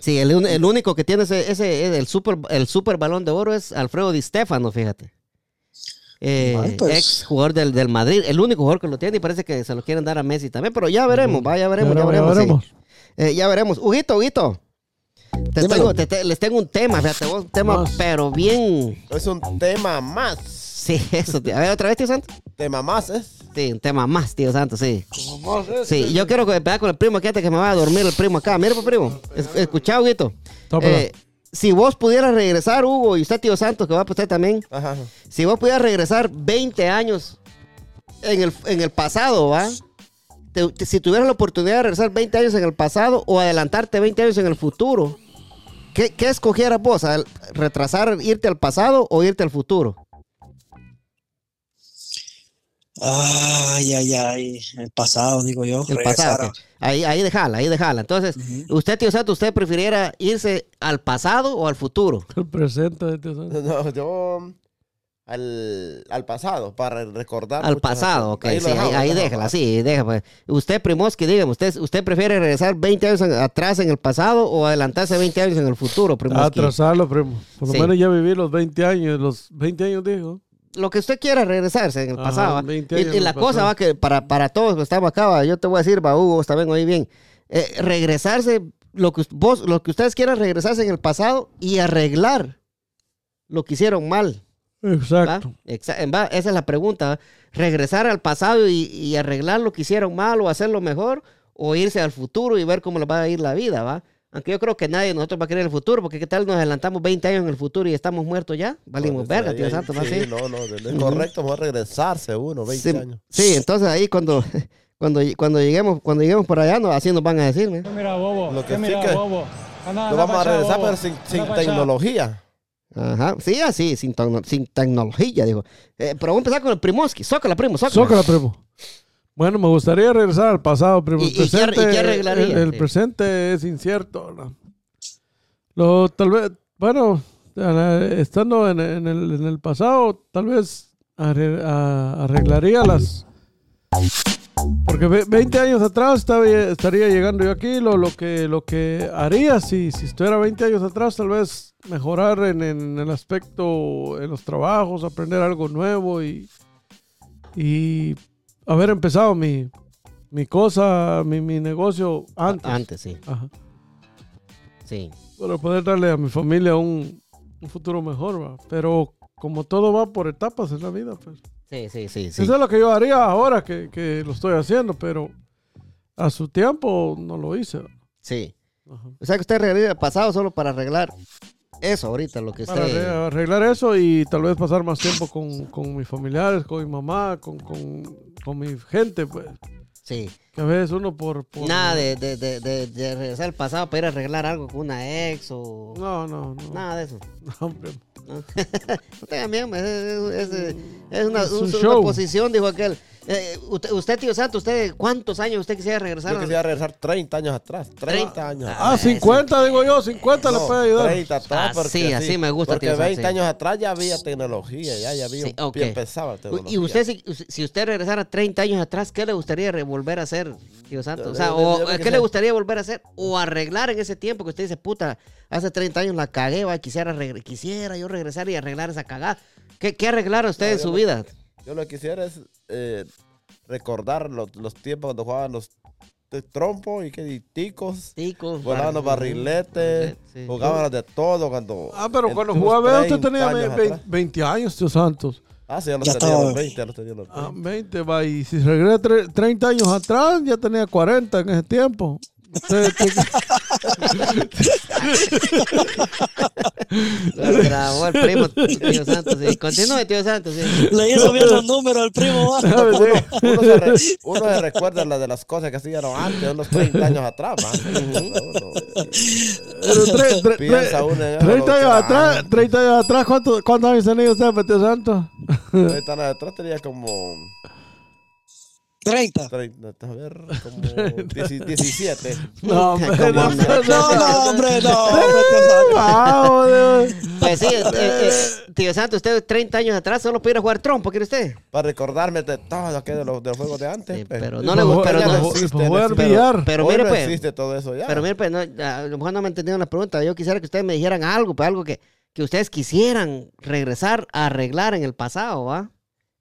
Sí, el, el único que tiene ese, ese el super el super balón de oro es Alfredo Di Stefano, fíjate. Eh, pues. Ex jugador del, del Madrid, el único jugador que lo tiene y parece que se lo quieren dar a Messi también, pero ya veremos, va, ya veremos, ya, veremos. sí. Eh, ya veremos. Huguito, Huguito. Te Dímelo. tengo- te- te- les tengo un tema, fíjate vos, un tema, Más. pero bien. Es un tema más. Sí, *laughs* eso. tío. A ver, otra vez, tío Santos. Tema más, ¿eh? Sí, un tema más, tío Santos, sí. Sí, yo quiero que empezar con el primo aquí antes que me vaya a dormir el primo acá. Mira, pues, primo. Es- Escucha, Huguito. Eh, si vos pudieras regresar, Hugo, y usted, tío Santos, que va a usted también, Ajá. ajá. si vos pudieras regresar 20 años en el, en el pasado, ¿va? Te- te- si tuvieras la oportunidad de regresar 20 años en el pasado o adelantarte 20 años en el futuro, ¿qué, qué escogieras vos? ¿Al- ¿Retrasar, irte al pasado o irte al futuro? Ay, ay, ay. El pasado, digo yo. El regresar pasado. Ahí, ahí déjala, ahí déjala. Entonces, usted, tío Santos, ¿usted prefiriera irse al pasado o al futuro? El presente tío Santos. No, yo al, al pasado, para recordar. Al pasado, ok, Ahí sí, dejamos, ahí déjala, sí, déjala. pues. Usted, Primoski, dígame, ¿usted, ¿usted prefiere regresar 20 años en- atrás en el pasado o adelantarse 20 años en el futuro, Primoski? Atrasarlo, primo. Por lo Sí. menos ya viví los 20 años. Los 20 años, dijo. Lo que usted quiera regresarse en el Ajá, pasado. ¿va? 20 Y, la cosa pasado. va que para, para todos que estamos acá, va, yo te voy a decir, va, Hugo, vos también oí bien. Eh, regresarse, lo que, vos, lo que ustedes quieran regresarse en el pasado y arreglar lo que hicieron mal. ¿Va? Exacto. Exa- va, Esa es la pregunta. ¿va? Regresar al pasado y, y arreglar lo que hicieron mal o hacerlo mejor o irse al futuro y ver cómo les va a ir la vida, ¿va? Aunque yo creo que nadie de nosotros va a querer el futuro, porque qué tal nos adelantamos 20 años en el futuro y estamos muertos ya. Valimos verga, tío Santo, ¿no? sí, Sí. no, no, es correcto, vamos a regresarse uno, 20 Sí, años. sí, entonces ahí cuando, *laughs* cuando, cuando lleguemos, cuando lleguemos por allá, no, así nos van a decir, ¿no? Mira, bobo. Lo que ¿Qué mira, sí que- bobo? Anda, anda vamos a regresar, bobo. pero sin, sin tecnología. Ajá, sí, así, sin, sin tecnología, digo. Eh, pero vamos a empezar con el Primoski. Zócala, primo, zócala. Zócala, primo. Bueno, me gustaría regresar al pasado, primo. ¿Y- El y qué- y qué presente- arreglaría? El, el Sí. presente es incierto. ¿no? Lo, tal vez, bueno, estando en, en el, en el pasado, tal vez arreglaría las... Porque ve- 20 años atrás estaba- estaría llegando yo aquí, lo, lo, que, lo que haría si, si estuviera 20 años atrás, tal vez mejorar en, en el aspecto, en los trabajos, aprender algo nuevo y, y haber empezado mi, mi cosa, mi, mi negocio antes. Antes, sí, Ajá. sí. Para poder darle a mi familia un, un futuro mejor, ¿va? Pero como todo va por etapas en la vida, pues. Sí, sí, sí, sí. Eso es lo que yo haría ahora que, que lo estoy haciendo, pero a su tiempo no lo hice. Sí. Ajá. O sea que usted el pasado solo para arreglar eso ahorita, lo que Para usted... arreglar eso y tal vez pasar más tiempo con, con mis familiares, con mi mamá, con, con, con mi gente, pues. Sí. Que a veces uno por... por- Nada de, de, de, de, de regresar al pasado para ir a arreglar algo con una ex o... No, no, no. Nada de eso. *laughs* No, hombre. No, no tengan miedo, es, es- es- una, Es un un- una posición, dijo aquel. Eh, usted, usted, tío Santo, ¿usted cuántos años usted quisiera regresar? Yo quisiera regresar 30 años atrás. 30 años atrás. Ah, 50 digo yo, 50 le No, puede ayudar. 30 atrás. Ah, sí, así me gusta, Porque tío, 20 sí. años atrás ya había tecnología, ya, ya había, Sí, ok. ya empezaba tecnología. Y usted, si, si usted regresara 30 años atrás, ¿qué le gustaría volver a hacer, Santo? O sea, ¿qué le gustaría volver a hacer? O arreglar en ese tiempo que usted dice, puta, hace 30 años la cagué, va, quisiera, quisiera yo regresar y arreglar esa cagada. ¿Qué, qué arreglar usted No, en su vida? Yo lo que quisiera es eh, recordar los, los tiempos cuando jugaban los de trompo y que y ticos. Ticos, Volaban los barriletes, Sí. jugaban de todo cuando... Ah, pero cuando jugaba usted 30 tenía años ve- atrás. 20 años, tío Santos. Ah, sí, ya los Ya tenía los 20, ya los tenía los 20. Ah, 20, va. Y si regresa tre- 30 años atrás, ya tenía 40 en ese tiempo. *laughs* Usted tiene Lo grabó el primo, tío Santos. Sí. Continúe, tío Santos. Sí. Le hizo bien los números al primo. va. *laughs* Uno *laughs* se, re- uno se recuerda la de las cosas que hacían antes, unos 30 años atrás. Pero tre- tre- piensa tre- uno en eso, 30 lo años que- atrás, 30 años atrás, ¿cuánto- ¿cuántos años tenía usted, Petio Santo? 30 años atrás tenía como 30. 30, a ver, como *laughs* 10 17. No, hombre, no, hombre. no, hombre, no, hombre, tío. *laughs* Ah. Pues sí, eh, eh, tío Santos, usted 30 años atrás solo pudiera jugar trompo, ¿quiere usted? Para recordarme de todo aquello de los, de los juegos de antes. Sí, pues. pero no le gusta, pero no- existe, billar. Pero mire, no pues. existe todo eso ya. Pero mire, pues, no, a lo mejor no me entendieron la pregunta. Yo quisiera que ustedes me dijeran algo, pues algo que, que ustedes quisieran regresar a arreglar en el pasado, ¿va?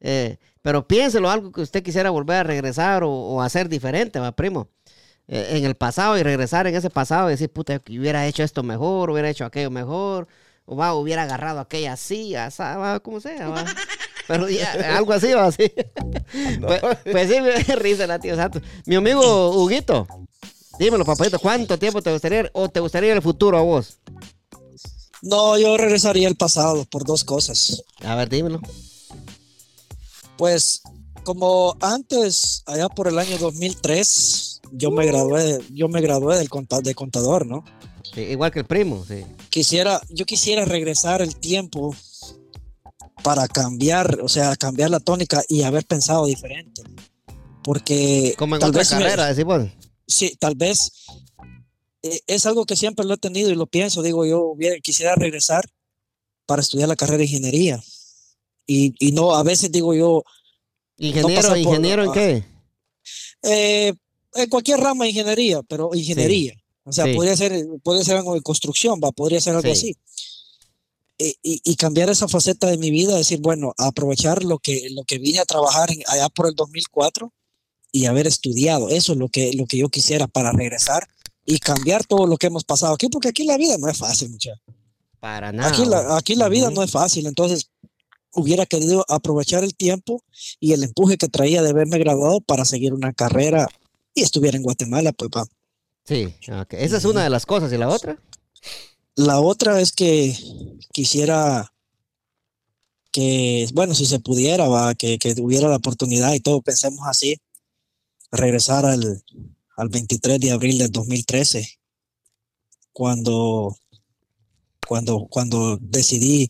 Eh, pero piénselo, algo que usted quisiera volver a regresar o, o hacer diferente, ¿va, primo? Eh, en el pasado y regresar en ese pasado y decir, puta, que hubiera hecho esto mejor, hubiera hecho aquello mejor, o va, hubiera agarrado aquella así, asá, va, como sea, va. *laughs* Pero ya, algo así, va, así. *laughs* Pues, pues sí, me da *laughs* risa la tío Santos. Mi amigo Huguito, dímelo, papayito, ¿cuánto tiempo te gustaría o te gustaría el futuro a vos? No, yo regresaría al pasado por dos cosas. A ver, dímelo. Pues como antes, allá por el año 2003, yo me gradué, yo me gradué del conta- de contador, ¿no? Sí, igual que el primo, sí. Quisiera, yo quisiera regresar el tiempo para cambiar, o sea, cambiar la tónica y haber pensado diferente. Porque Como en tal otra vez me- carrera, decimos. sí, tal vez eh, es algo que siempre lo he tenido y lo pienso. Digo, yo hubiera- quisiera regresar para estudiar la carrera de ingeniería. Y, y no, a veces digo yo, Ingeniero, por- ingeniero en ah, qué? eh, en cualquier rama de ingeniería, pero ingeniería. O sea, Sí. podría ser, puede ser algo de construcción, va, podría ser algo Sí. así. Y, y- y cambiar esa faceta de mi vida, decir, bueno, aprovechar lo que, lo que vine a trabajar en- allá por el 2004 y haber estudiado. Eso es lo que, lo que yo quisiera para regresar y cambiar todo lo que hemos pasado aquí, porque aquí la vida no es fácil, muchachos. Para nada. Aquí la, aquí la vida Ujú. no es fácil, entonces hubiera querido aprovechar el tiempo y el empuje que traía de haberme graduado para seguir una carrera y estuviera en Guatemala, pues va. Sí, ok. esa es una de las cosas. ¿Y la otra? La otra es que quisiera que, bueno, si se pudiera, va, que, que tuviera la oportunidad y todo, pensemos así, regresar al, al 23 de abril del 2013, cuando, cuando, cuando decidí,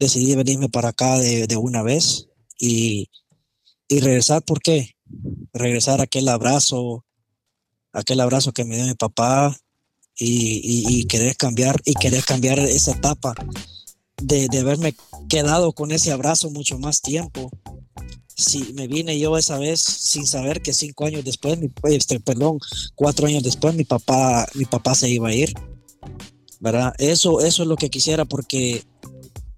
decidí venirme para acá de, de una vez y, y regresar, ¿por qué? Regresar aquel abrazo, aquel abrazo que me dio mi papá, y, y- y querer cambiar y querer cambiar esa etapa de, de haberme quedado con ese abrazo mucho más tiempo. Si me vine yo esa vez sin saber que cinco años después, mi, este, perdón, cuatro años después, mi papá, mi papá se iba a ir, ¿verdad? Eso, eso es lo que quisiera porque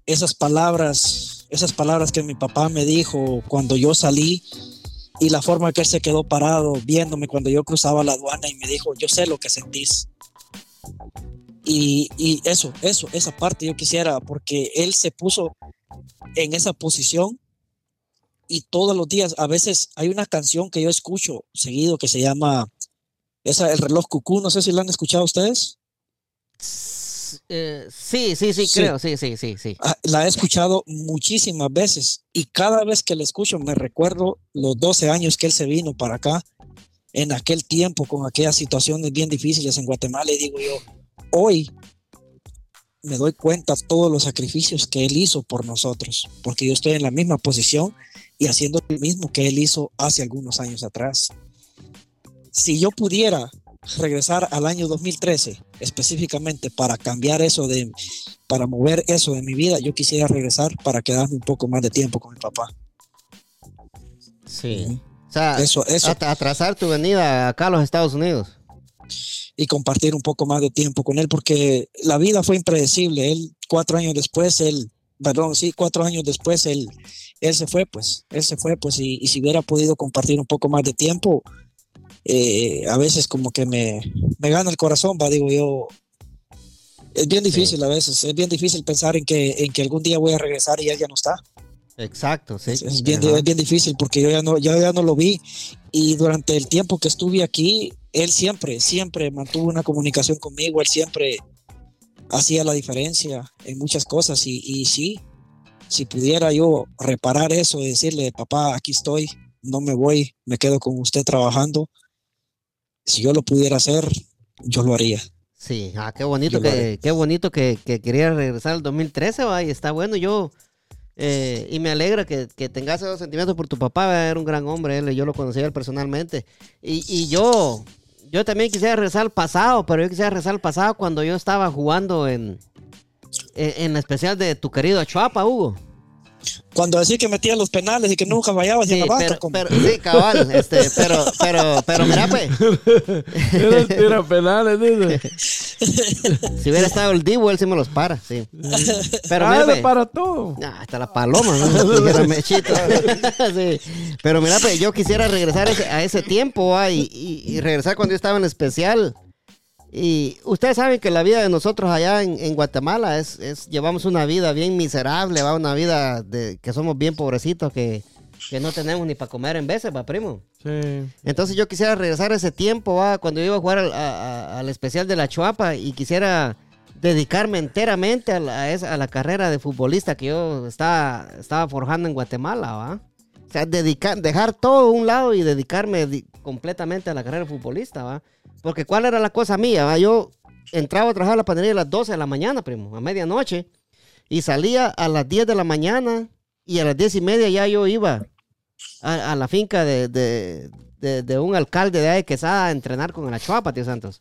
esas palabras, esas palabras que mi papá me dijo cuando yo salí y la forma que él se quedó parado viéndome cuando yo cruzaba la aduana y me dijo, yo sé lo que sentís. Y, y eso, eso, esa parte yo quisiera, porque él se puso en esa posición y todos los días, a veces hay una canción que yo escucho seguido que se llama esa, El reloj cucú, no sé si la han escuchado ustedes. Eh, sí, sí, sí, Sí. creo. Sí, sí, sí, sí. Ah, La he escuchado muchísimas veces y cada vez que la escucho me recuerdo los 12 años que él se vino para acá, en aquel tiempo, con aquellas situaciones bien difíciles en Guatemala y digo yo, hoy me doy cuenta todos los sacrificios que él hizo por nosotros, porque yo estoy en la misma posición y haciendo lo mismo que él hizo hace algunos años atrás. Si yo pudiera regresar al año 2013 específicamente para cambiar eso de, para mover eso de mi vida, yo quisiera regresar para quedarme un poco más de tiempo con mi papá. Sí. O sea, Eso, eso, at- atrasar tu venida acá a los Estados Unidos. y compartir un poco más de tiempo con él, porque la vida fue impredecible. Él, cuatro años después, él, perdón, sí, cuatro años después, él, él se fue, pues, él se fue, pues, y, y si hubiera podido compartir un poco más de tiempo, eh, a veces como que me, me gana el corazón, va, digo yo. Es bien difícil a veces, es bien difícil pensar en que, en que algún día voy a regresar y él ya no está. Exacto, sí. Es, es bien, es bien difícil porque yo ya, no, yo ya no lo vi y durante el tiempo que estuve aquí él siempre, siempre mantuvo una comunicación conmigo, él siempre hacía la diferencia en muchas cosas y, y sí, si pudiera yo reparar eso y decirle, papá, aquí estoy, no me voy, me quedo con usted trabajando, si yo lo pudiera hacer, yo lo haría. Sí, ah, qué bonito que, qué bonito que, que quería regresar al 2013, va, y está bueno, yo, eh, y me alegra que, que tengas esos sentimientos por tu papá, era un gran hombre, él, yo lo conocí a él personalmente, y, y yo, yo también quisiera regresar al pasado, pero yo quisiera regresar al pasado cuando yo estaba jugando en, en, en la especial de tu querido Achuapa, Hugo. Cuando decía que metía los penales y que nunca fallaba banca, pero, pero- sí, cabal, este, *laughs* pero, pero, pero mira, pues, Era el tira penales, dice. *laughs* si hubiera estado el Divo, él sí me los para, sí. Pero ah, mira, pues, para todo. Ah, hasta la paloma, ¿no? *laughs* Mechito. Sí. Pero mira, pues, yo quisiera regresar ese- a ese tiempo ah, y, y- y regresar cuando yo estaba en especial. Y ustedes saben que la vida de nosotros allá en, en Guatemala es, es, llevamos una vida bien miserable, va una vida de que somos bien pobrecitos, que, que no tenemos ni para comer en veces, va, primo. Sí. Entonces yo quisiera regresar a ese tiempo, ¿va? cuando yo iba a jugar al, a- a- al especial de la Chuapa y quisiera dedicarme enteramente a la, a la carrera de futbolista que yo estaba, estaba forjando en Guatemala, ¿va? O sea, dedicar, dejar todo a un lado y dedicarme di- completamente a la carrera de futbolista, ¿va? Porque ¿cuál era la cosa mía? va? Yo entraba a trabajar a la panadería a las 12 de la mañana, primo, a medianoche, y salía a las 10 de la mañana y a las 10 y media ya yo iba a, a la finca de, de- de- de un alcalde de ahí Quesada a entrenar con el Achuapa, tío Santos.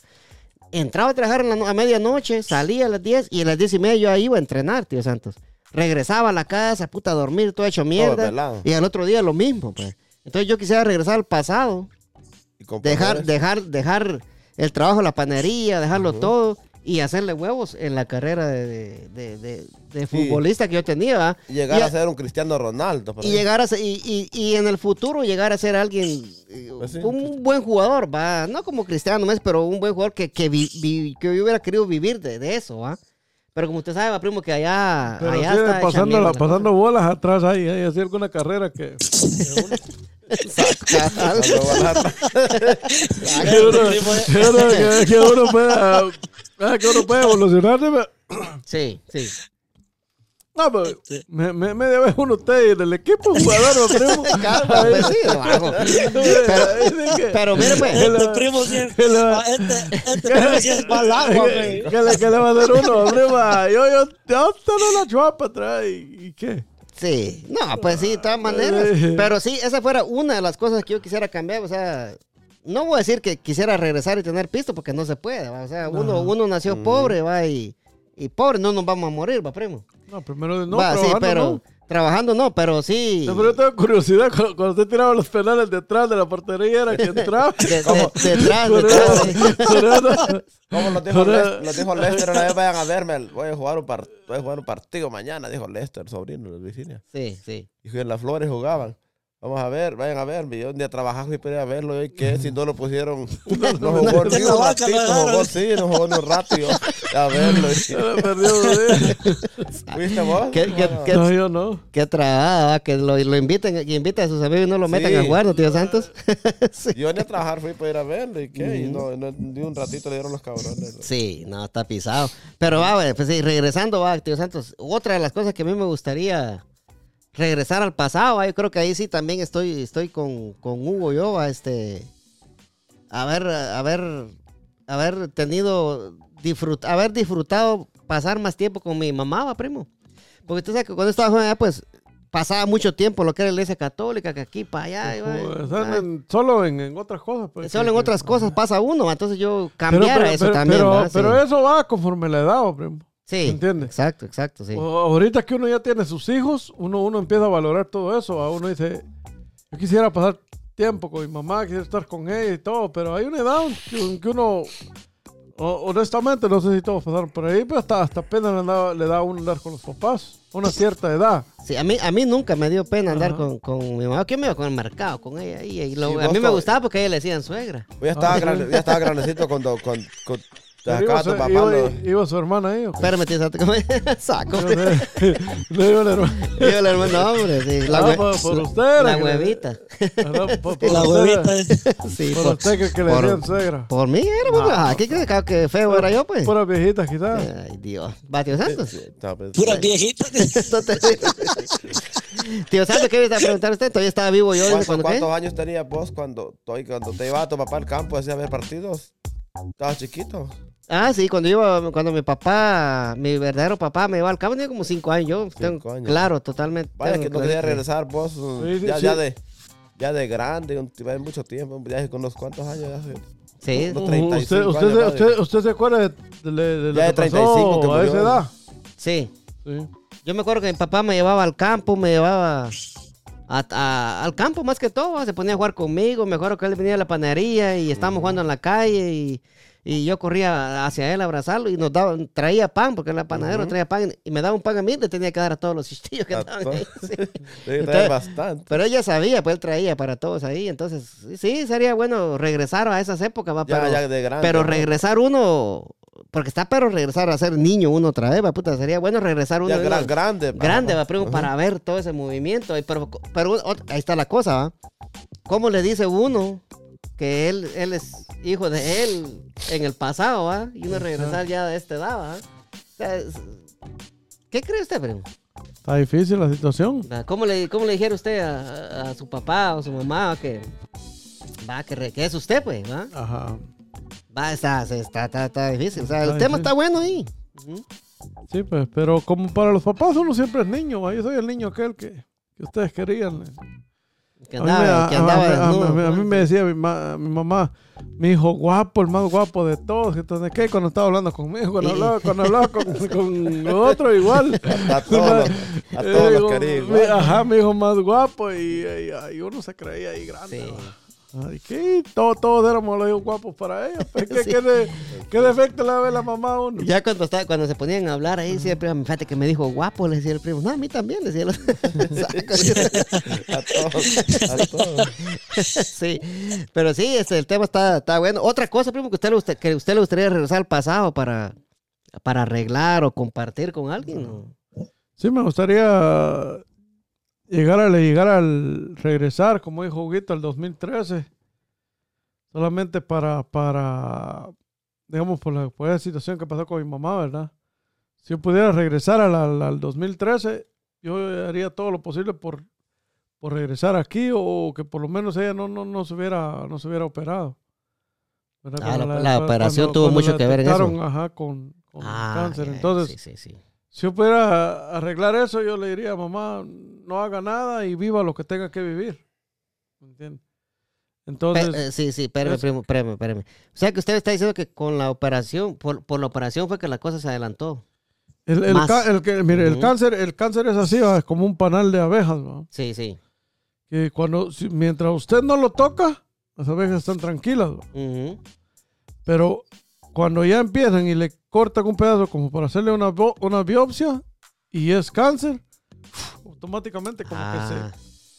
Entraba a trabajar en la a medianoche, salía a las 10 y a las 10 y media yo iba a entrenar, tío Santos. Regresaba a la casa, puta, a dormir, todo hecho mierda. y al otro día lo mismo, pues. Entonces yo quisiera regresar al pasado, dejar, dejar, dejar el trabajo la panería, dejarlo Ujú. todo y hacerle huevos en la carrera de, de- de- de Sí. futbolista que yo tenía. Y llegar Y a ser un Cristiano Ronaldo. y ahí. llegar a ser, y, y- y en el futuro llegar a ser alguien, Pues sí. un buen jugador, va, no como Cristiano Messi, pero un buen jugador que, que, vi- vi- que yo hubiera querido vivir de, de eso, va. Pero como usted sabe, va, primo, que allá, allá sí, está pasando, la pasando bolas atrás ahí, ahí hacía alguna carrera que, *laughs* que uno, uno- que- uno pueda, ah, que uno pueda evolucionar. ¿sí? sí. No, pero me, me, me debe uno usted en el equipo jugador, ¿no, *laughs* primo. Pues sí. Pero, Pero mire, pues, Este primo sí es, ah, este, este primo sí es mal agua, *laughs* güey. ¿Qué le, va a hacer uno, prima? Yo, yo, yo tengo la chuapa atrás y, y qué. Sí, no, pues sí, de todas maneras. *laughs* Pero sí, esa fuera una de las cosas que yo quisiera cambiar. O sea, no voy a decir que quisiera regresar y tener pisto porque no se puede. ¿va? O sea, uno, uno nació pobre, va, y, y pobre no nos vamos a morir, va, primo. No, primero no, va, sí, pero no. Trabajando no, pero sí. No, pero yo tengo curiosidad, cuando, cuando usted tiraba los penales detrás de la portería, era que *laughs* entraba. de- detrás, detrás. *laughs* ¿Cómo lo dijo, Lester, lo dijo Lester? Una vez vayan a verme. Voy a jugar un, par- voy a jugar un partido mañana, dijo Lester, sobrino de Virginia. Sí, sí. Y que en las flores jugaban. Vamos a ver, vayan a verme. Yo un día trabajaba y para ir a verlo. ¿Y qué? Si *laughs* no lo pusieron. *laughs* No jugó ni un ratito. Jugó, sí, no jugó ni un rato. yo, A verlo. *laughs* se perdió. ¿Viste vos? ¿Qué- qué- No, qué- No, yo no. Qué trabada, va, que lo, lo inviten, que invite a sus amigos y no lo metan Sí. a guardo, tío Santos. sí. Yo ni a trabajar fui para ir a verlo. ¿Y qué? Y no, no, ni un ratito le dieron los cabrones. Sí, no, está pisado. Pero va, güey, pues sí, regresando, va, tío Santos. Otra de las cosas que a mí me gustaría regresar al pasado, va, yo creo que ahí sí también estoy, estoy con, con Hugo yo, va, este, haber, haber, haber tenido, disfrut, haber disfrutado pasar más tiempo con mi mamá, va, primo. Porque usted sabe que cuando estaba joven, allá, pues, pasaba mucho tiempo lo que era la iglesia católica, que aquí para allá, Pues, va. están en- solo en, en otras cosas. Pues, Solo en otras cosas pasa uno, entonces yo Pero, cambiara pero, eso pero- también, pero- va, sí. pero eso va conforme la edad, primo. Sí, ¿Entiende? exacto, exacto, sí. O- ahorita que uno ya tiene sus hijos, uno, uno empieza a valorar todo eso. A uno dice, yo quisiera pasar tiempo con mi mamá, quisiera estar con ella y todo, pero hay una edad que, que uno, honestamente, no sé si todos pasaron por ahí, pero hasta, hasta pena le da, le da a uno andar con los papás, a una cierta edad. Sí, a mí, a mí nunca me dio pena andar con, con mi mamá. ¿Qué me iba con el mercado? Con ella. Y, y lo- Sí, a mí me gustaba porque a ella le decían suegra. Yo ya estaba, Ah, grande- ya estaba grandecito cuando, cuando, cuando iba, tu su, papá. iba- lo- iba su hermana ahí. ¿o qué? Espérame, tío, Santo, ¿cómo es? saco. Yo sé. Le *laughs* digo a la hermana. Yo el hermano, no, hombre, sí. La, Ah, hue- por- por usted la huevita. Por, *laughs* por La huevita. eh. *laughs* Sí, Por por, usted que, que le decían suegra. por mí era, pues, Ah, ¿qué crees que- que feo era yo, pues? Puras viejitas, quizás. Ay, Dios. Va, tío Santos. No, Puras viejitas. No tío Santos, ¿qué me está a preguntar usted? Todavía estaba vivo yo. ¿Cuánto- cuando ¿Cuántos qué? años tenías vos cuando, cuando te llevaba tu papá al campo hacía ver partidos? Estabas chiquito. Ah, sí, cuando iba, cuando mi papá, mi verdadero papá me iba al campo, tenía como cinco años. Yo tengo, años. claro, totalmente. Vaya que no quería regresar vos uh, Sí, sí, ya, sí. ya de ya de grande, mucho tiempo, ya con unos cuantos años ya hace- Sí, unos Uh, 35 ¿Usted, usted, años, usted, usted se acuerda de, de- de lo Ya de que 35 que a esa edad? sí. Sí. Yo me acuerdo que mi papá me llevaba al campo, me llevaba a- a- al campo más que todo, se ponía a jugar conmigo, me acuerdo que él venía a la panadería y estábamos jugando en la calle y, y yo corría hacia él a abrazarlo y nos daba, traía pan, porque era panadero, traía pan y me daba un pan a mí, le tenía que dar a todos los chistillos que A estaban ahí. *laughs* sí. *laughs* Entonces- bastante. Pero ella sabía, pues él traía para todos ahí, entonces sí, sería bueno regresar a esas épocas, va, Ya, pero, ya de grande. pero regresar uno, porque está pero regresar a ser niño uno otra vez, va, puta, sería bueno regresar uno. Ya gran- grande. va, primo, para ver todo ese movimiento. Pero, pero ahí está la cosa, ¿va? ¿Cómo le dice uno que él, él es hijo de él en el pasado, ¿va? Y uno regresar ya de esta edad, ¿va? O sea, es- ¿Qué cree usted, primo? Está difícil la situación. ¿Cómo le, cómo le dijera usted a, a su papá o su mamá que, va, que, re- que es usted, pues, ¿va? Ajá. Va, está, está, está, está difícil. O sea, Está el tema difícil. está bueno ahí. Ujú. Sí, pues, pero como para los papás uno siempre es niño. ¿va? Yo soy el niño aquel que, que ustedes querían. Que A mí me- andaba, a- que a- andaba a- a- desnudo, a mí- a me decía mi, ma- mi mamá, mi hijo guapo, el más guapo de todos. Entonces, ¿qué? Cuando estaba hablando conmigo, cuando hablaba, cuando hablaba con, *laughs* con otro igual. A todos, los- a todos Eh, los mi- igual. Ajá, mi hijo más guapo y, y- y uno se creía ahí grande. Sí. Ay, ¿qué? Todos, todos éramos los hijos guapos para ellos. pues, ¿Qué, *laughs* Sí. qué de- qué defecto le va a ver la mamá a uno? Ya cuando, estaba, cuando se ponían a hablar ahí, el primo, fíjate que me dijo guapo, le decía el primo. No, a mí también, le decía el otro. *laughs* *laughs* A todos. A todos. sí, pero sí, este, el tema está, está bueno. Otra cosa, primo, que usted, le gusta- que usted le gustaría regresar al pasado para, para arreglar o compartir con alguien. ¿no? Sí, me gustaría llegar al, llegar al regresar, como dijo Huguito, al 2013. Solamente para, para digamos, por la, por situación que pasó con mi mamá, ¿verdad? Si yo pudiera regresar al, al, al 2013, yo haría todo lo posible por, por regresar aquí o que por lo menos ella no, no, no, se, hubiera, no se hubiera operado. Ah, la- la cuando- operación tuvo cuando mucho que ver en eso. detectaron, Ajá, con, con Ah, cáncer. Entonces, sí, sí, sí. Si yo pudiera arreglar eso, yo le diría, mamá, no haga nada y viva lo que tenga que vivir. ¿Me entiendes? Entonces, Pe- eh, sí, sí, espérame, es- primo, espérame, espérame. O sea que usted está diciendo que con la operación, por, por la operación fue que la cosa se adelantó. el, el el que, mire, el Ujú. cáncer, el cáncer es así, ¿va? es como un panal de abejas, ¿va? Sí, sí. que cuando, si- mientras usted no lo toca, las abejas están tranquilas, ¿va? Ujú. pero cuando ya empiezan y le cortan un pedazo como para hacerle una, una biopsia y es cáncer, automáticamente como Ah,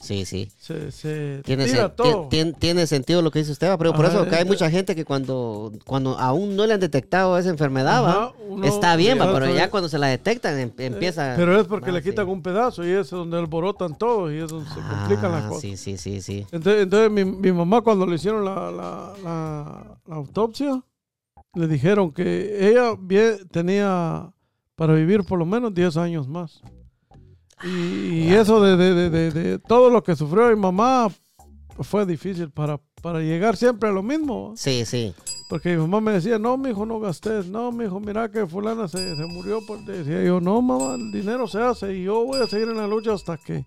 sí, sí. que se, se, se Tiene, tira sen- todo. ti- tien- tiene sentido lo que dice usted, pero por Ajá, eso que hay mucha gente que cuando, cuando aún no le han detectado esa enfermedad, Ajá, uno- está bien, va, pero ya eh. cuando se la detectan em- empieza... Pero es porque le sí. quitan un pedazo y es donde alborotan todo y es donde se complican las Ah, cosas. Sí, sí, sí, sí. Entonces, entonces mi, mi mamá cuando le hicieron la, la- la- la autopsia, le dijeron que ella tenía para vivir por lo menos 10 años más. Y, y eso de, de- de- de- todo lo que sufrió mi mamá fue difícil para, para llegar siempre a lo mismo. Sí, sí. Porque mi mamá me decía, no, mi hijo, no gastes. No, mi hijo, mira que fulana se, se murió. Porque decía yo, no, mamá, el dinero se hace y yo voy a seguir en la lucha hasta que,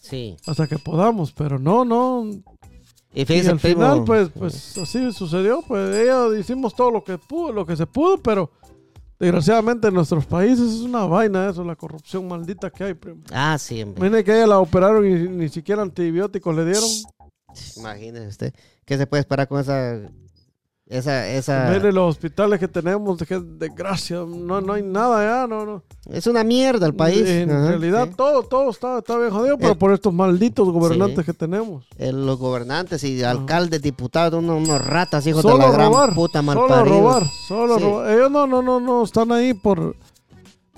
Sí. hasta que podamos. Pero no, no. Y Y fíjese, al primo, final, pues, pues así sucedió. Pues ella hicimos todo lo que pudo, lo que se pudo, pero desgraciadamente en nuestros países es una vaina eso, la corrupción maldita que hay, primo. Ah, sí, hombre. Mire que ella la operaron y ni siquiera antibióticos le dieron. Imagínese usted. ¿Qué se puede esperar con esa Esa, esa, Mire los hospitales que tenemos, qué desgracia. No, no hay nada ya, no, no. es una mierda el país. En Ajá, realidad sí. todo, todo está, está bien jodido, pero Eh, por estos malditos gobernantes sí. que tenemos. Eh, los gobernantes y alcaldes, diputados, unos, unos ratas, hijos Solo de la gran robar, puta solo malparidos. robar, solo Sí. robar. Ellos no, no, no, no están ahí por,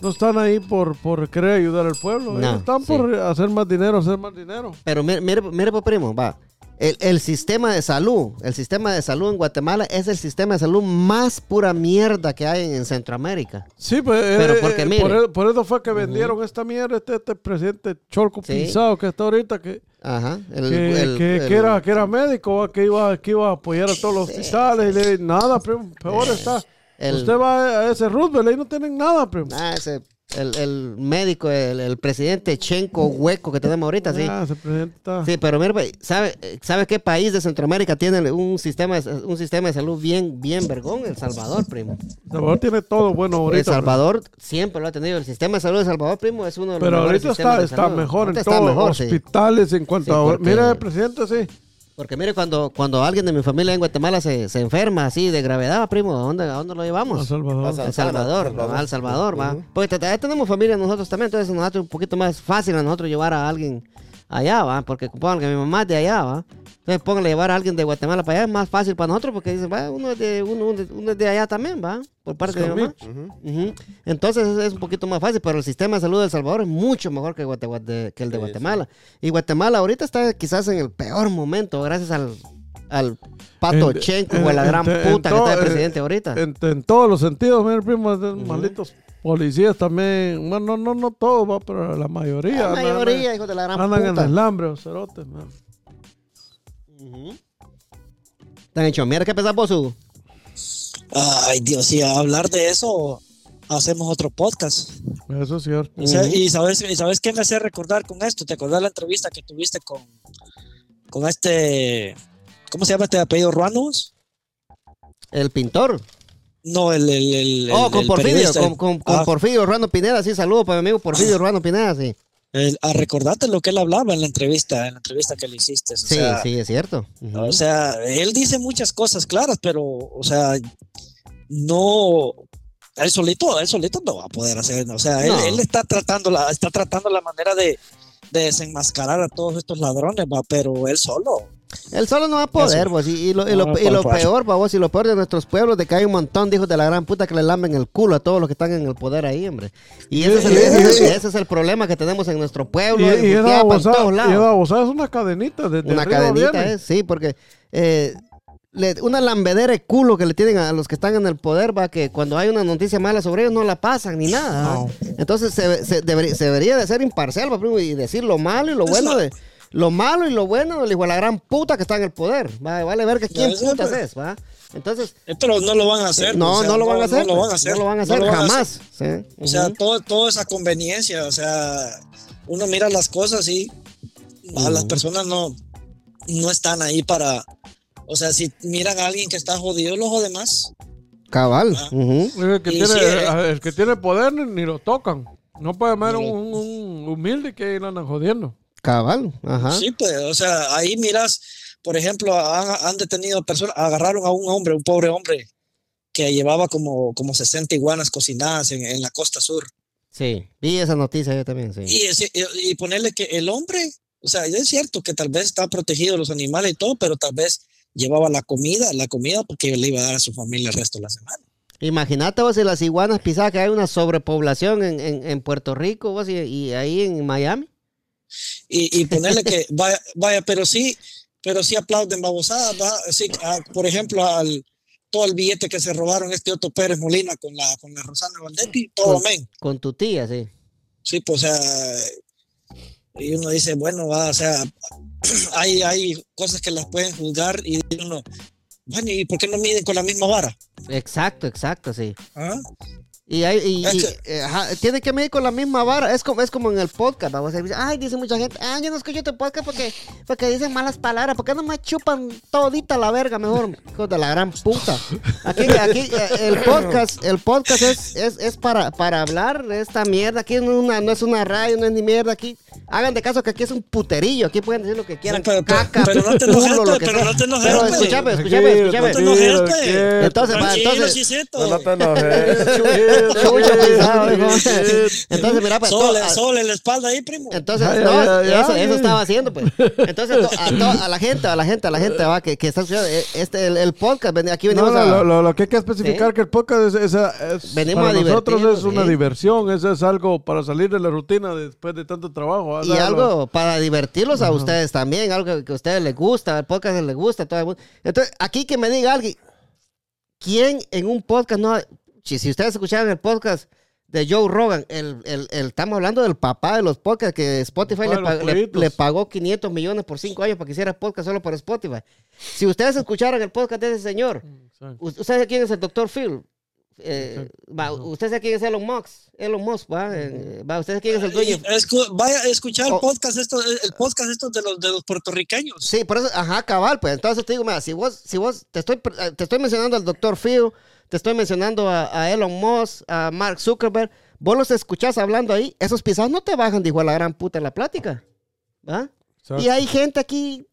no están ahí por, por querer ayudar al pueblo. No, Ellos están por hacer más dinero, hacer más dinero. Pero mire, mire, mire, pues, primo, va. El, el sistema de salud, el sistema de salud en Guatemala es el sistema de salud más pura mierda que hay en Centroamérica. Sí, pues, Pero eh, porque eh, mire. por, por eso fue que vendieron esta mierda, este, este presidente Cholco Sí. que está ahorita, que, Ajá. El, que, el- que- el- que era, que era médico, que iba, que iba a apoyar a todos los hospitales. Y le, nada, primo, peor está. el- Usted va a ese Roosevelt, ahí no tienen nada, primo. Ah, ese, el, el médico, el, el presidente Chenco hueco que tenemos ahorita, sí. Ah, ese presidente está... Sí, pero mira, ¿sabe, ¿sabe qué país de Centroamérica tiene un sistema, de- un sistema de salud bien, bien vergón? El Salvador, primo. Salvador tiene todo bueno ahorita. El. Salvador siempre lo ha tenido. El sistema de salud de Salvador, primo, es uno de los Pero mejores ahorita sistemas está, de está salud. mejor en Ahorita todos está los mejor, sí. hospitales en cuanto Sí, a... Mira, el presidente, sí. Porque mire, cuando, cuando alguien de mi familia en Guatemala se, se enferma así de gravedad, primo, ¿a dónde, a dónde lo A llevamos? Salvador. A El Santana, Salvador, Salvador. ¿va? al Salvador, va. Porque t- tenemos familia nosotros también, entonces nos hace un poquito más fácil a nosotros llevar a alguien allá, va. Porque pongan que mi mamá es de allá, va. Entonces pónganle llevar a alguien de Guatemala para allá, es más fácil para nosotros porque dicen, va, uno es de, uno, uno es- uno es de allá también, va. Por parte de mi mamá. Entonces es, es un poquito más fácil, pero el sistema de salud de El Salvador es mucho mejor que, Guate- Guate- que el de Sí, Guatemala. Y Guatemala ahorita está quizás en el peor momento, gracias al, al pato En- Chenco en- o a la gran en- puta que está de presidente ahorita. En, todos los sentidos, mira, primo, malditos policías también. Bueno, no, no, no todos, va, pero la mayoría. La andan- mayoría, hijos de la gran Andan en puta. el hambre, los cerotes, man. Están hechos mierda. ¿Qué pensás vos, Hugo? Ay, Dios, sí, a hablar de eso hacemos otro podcast. Eso es cierto. O sea, Ujú. y sabes, y sabes qué me hace recordar con esto. ¿Te acordás la entrevista que tuviste con, con este, ¿cómo se llama este apellido Ruanos? El pintor. No, el, el, el- oh, el- con el Porfirio. Con, con, con Ah, Porfirio Orlando Pineda. Sí, saludo para mi amigo Porfirio *laughs* Orlando Pineda. Sí, el- ah, recordate lo que él hablaba en la entrevista, en la entrevista que le hiciste. O sí, sea, sí, es cierto. O sea, él dice muchas cosas claras, pero, o sea, no, él solito, él solito no va a poder hacer, o sea, él está tratando la, está tratando la manera de, de desenmascarar a todos estos ladrones, va, pero él solo. Él solo no va a poder, vos. Y, y lo, y lo- y lo peor, vos, y lo peor de nuestros pueblos, de que hay un montón de hijos de la gran puta que le lamben el culo a todos los que están en el poder ahí, hombre. Y ese es el, Y- y- ese, y- ese es el problema que tenemos en nuestro pueblo, y en es una cadenita. Desde Una arriba cadenita es, sí, porque eh, le- una lambedera de culo que le tienen a los que están en el poder, va, que cuando hay una noticia mala sobre ellos no la pasan ni nada. Entonces se, se debería, se debería de ser imparcial, va, primo, y decir lo malo y lo bueno de... Lo malo y lo bueno del hijo de la gran puta que está en el poder. Va, vale ver que quién putas es, ¿va? Entonces, Pero no lo van a hacer. no, o sea, no lo van a hacer. No lo van a pues, hacer. No lo van a hacer no lo van a jamás. sí. O sea, todo, toda esa conveniencia, o sea, uno mira las cosas y a las personas no, no están ahí para, o sea, si miran a alguien que está jodido, los demás. Cabal. Ah. ujú. El que, tiene, el que tiene poder ni, lo tocan. No puede haber un, un humilde que lo andan jodiendo. Cabal. Ajá. Sí, pues, o sea, ahí miras, por ejemplo, han, han detenido personas, agarraron a un hombre, un pobre hombre, que llevaba como, como 60 iguanas cocinadas en, en la costa sur. Sí. Vi esa noticia yo también, sí. Y, ese- y, ponerle que el hombre, o sea, es cierto que tal vez está protegido los animales y todo, pero tal vez llevaba la comida, la comida porque le iba a dar a su familia el resto de la semana. Imagínate vos si las iguanas pisadas que hay una sobrepoblación en, en, en Puerto Rico vos, y, y ahí en Miami. Y, y ponerle que, *laughs* vaya, vaya, pero sí, pero sí aplauden babosadas, sí, ah, por ejemplo, al todo el billete que se robaron este Otto Pérez Molina con la, con la Rosana Valdetti, todo Con- amén. Con tu tía, sí. Sí, pues, o sea, y uno dice, bueno, va, o sea, *clears throat* hay, hay cosas que las pueden juzgar y uno, bueno, ¿y por qué no miden con la misma vara? Exacto, exacto, sí. ¿Ah? Y, hay, y, y, eh, ajá, tiene que medir con la misma vara. Es como, es como en el podcast. Vamos a decir, ay, dice mucha gente, ah, yo no escucho tu podcast porque, porque dicen malas palabras. ¿Por qué no me chupan todita la verga mejor? Hijo de la gran puta. Aquí, aquí eh, el *laughs* podcast, el podcast es, es, es para, para hablar de esta mierda. Aquí no una, no es una radio, no es ni mierda. Aquí Hagan de caso que aquí es un puterillo. Aquí pueden decir lo que quieran. pero- pero- caca, pero no te enojes, lo que pero no te enojes, Pero pues. escúchame, escúchame, escúchame. No te enojes, pues. Entonces, va, entonces. No, no te enojes. Chucho pisado, hijo. Entonces, mira, pues. Sol, sol en la espalda ahí, primo. Entonces, no, eso, eso estaba haciendo, pues. Entonces, to- a, to- a la gente, a la gente, a la gente, va, que, que está escuchando, eh, este, el, el podcast, aquí venimos no, a... lo, que hay que especificar Sí. que el podcast es, es- es- Venimos para a nosotros es una diversión, eso es algo para salir de la rutina después de tanto trabajo. Y algo para divertirlos a ustedes también, algo que a ustedes les gusta, el podcast les gusta, todo el mundo. Entonces, aquí que me diga alguien, ¿quién en un podcast no... Si, si ustedes escucharon el podcast de Joe Rogan, el, el- el- estamos hablando del papá de los podcasts, que Spotify le, pag- le- pagó 500 millones por 5 años para que hiciera podcast solo por Spotify. Si ustedes escucharon el podcast de ese señor, Exacto. U- ¿Usted sabe quién es el doctor Phil? Eh, va, ¿Usted sabe quién es Elon Musk? Elon Musk, ¿va? Eh, va, ¿Usted sabe quién es el dueño? Escu- vaya a escuchar el Oh. podcast esto, el podcast estos de los de los puertorriqueños. Sí, por eso, ajá, cabal, pues. Entonces te digo, mira, si vos, si vos, te estoy, eh, te estoy mencionando al doctor Phil, te estoy mencionando a, a Elon Musk, a Mark Zuckerberg, vos los escuchás hablando ahí, esos pisados no te bajan, dijo a la gran puta en la plática, ¿va? Exacto. Y hay gente aquí,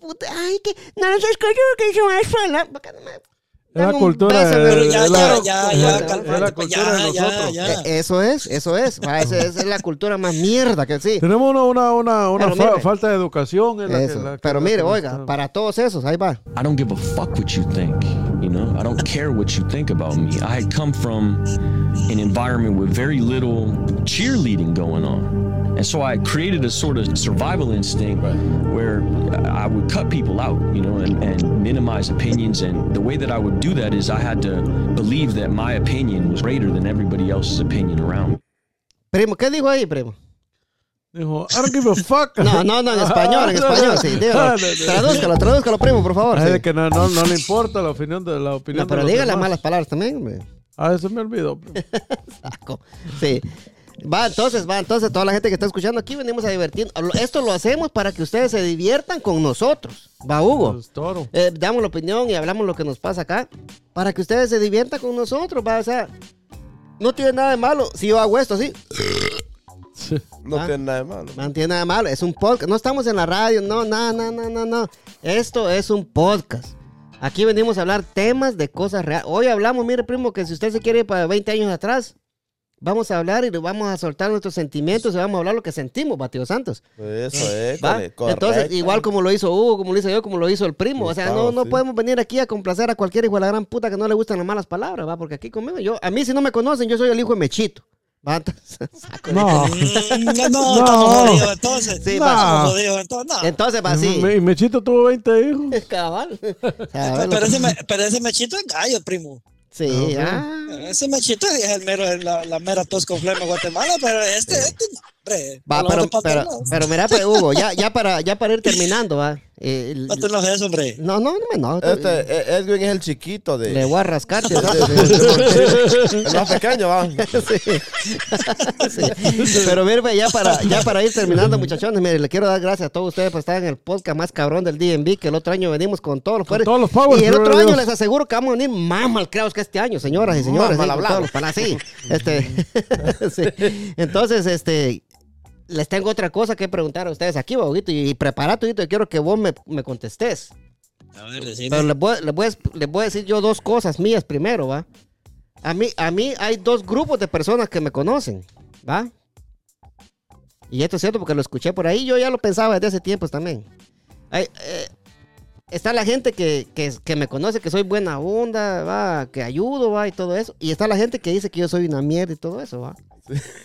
puta, ay, que no los escucho que son escuela. Es la Dame un cultura beso, de, pero de ya, la, ya, ya, es ya, la- es la cultura de nosotros. Eh, Eso es, eso es, esa, es la cultura más mierda que sí. Tenemos una, una, una, una Pero fa- mire. falta de educación. en la que- la que- Pero la mire, oiga, para todos esos, ahí va. I don't give a fuck what you think. You know, I don't care what you think about me. I had come from an environment with very little cheerleading going on. And so I created a sort of survival instinct where I would cut people out, you know, and, and minimize opinions. And the way that I would do that is I had to believe that my opinion was greater than everybody else's opinion around me. Primo, ¿qué dijo ahí, primo? Dijo, I don't give a fuck. No, no, no, en español, en español, sí, dígalo. Ah. Tradúzcalo, tradúzcalo, primo, por favor. Sí. de que no, no, no le importa la opinión de la opinión No, pero de dígale demás. malas palabras también, hombre. Ah, eso me olvidó. *laughs* Saco. Sí. Va, entonces, va, entonces, toda la gente que está escuchando aquí venimos a divertir. Esto lo hacemos para que ustedes se diviertan con nosotros. Va, Hugo. Es toro. Eh, damos la opinión y hablamos lo que nos pasa acá. Para que ustedes se diviertan con nosotros, va, o sea, no tiene nada de malo si yo hago esto así. Sí. *laughs* No Ah. tiene nada de malo. No tiene nada de malo, es un podcast. No estamos en la radio, no, no, no, no, no, no. Esto es un podcast. Aquí venimos a hablar temas de cosas reales. Hoy hablamos, mire, primo, que si usted se quiere ir para 20 años atrás, vamos a hablar y vamos a soltar nuestros sentimientos y vamos a hablar lo que sentimos, Bateo Santos. Eso es, ¿va? correcto. Entonces, igual como lo hizo Hugo, como lo hizo yo, como lo hizo el primo. O sea, no, no sí. podemos venir aquí a complacer a cualquier hijo de la gran puta que no le gustan las malas palabras, ¿va? Porque aquí conmigo, yo, a mí si no me conocen, yo soy el hijo de Mechito. De- *laughs* No. Mm, no, *laughs* no, entonces. Sí, no, jodidos entonces. No. Entonces, va así. Me- Y Mechito tuvo 20 hijos. Cabal. A ver lo pero, ese, me- pero ese mechito es gallo, primo. Sí, Ajá. ah. Ese mechito es el mero, la, la mera tos con flema de Guatemala, pero este, este no, hombre. Va, no pero, pero, no. pero mira, pues, Hugo, ya, ya, para, ya para ir terminando, va. Eh, el- No te enojes, hombre. no, no, no no. Este, eh, Edwin es el chiquito de. Le voy a rascar. *laughs* tío. el más pequeño, va. Sí. Pero mire, ya para, ya para ir terminando, muchachones, mire, le quiero dar gracias a todos ustedes por estar en el podcast más cabrón del DNB, que el otro año venimos con todos los poderes. todos los powers, Y el otro año Dios. les aseguro que vamos a venir más malcriados que este año, señoras y señores. Más sí, mal hablados. Este, *laughs* sí. Entonces, este, les tengo otra cosa que preguntar a ustedes aquí, Boguito, y, y prepara tu y quiero que vos me, me contestes. A ver, decime. Pero les voy, les, voy a, les voy a decir yo dos cosas mías primero, ¿va? A mí, a mí hay dos grupos de personas que me conocen, ¿va? Y esto es cierto porque lo escuché por ahí, yo ya lo pensaba desde hace tiempos también. Hay, eh, está la gente que, que, que me conoce, que soy buena onda, ¿va? Que ayudo, ¿va? Y todo eso. Y está la gente que dice que yo soy una mierda y todo eso, ¿va?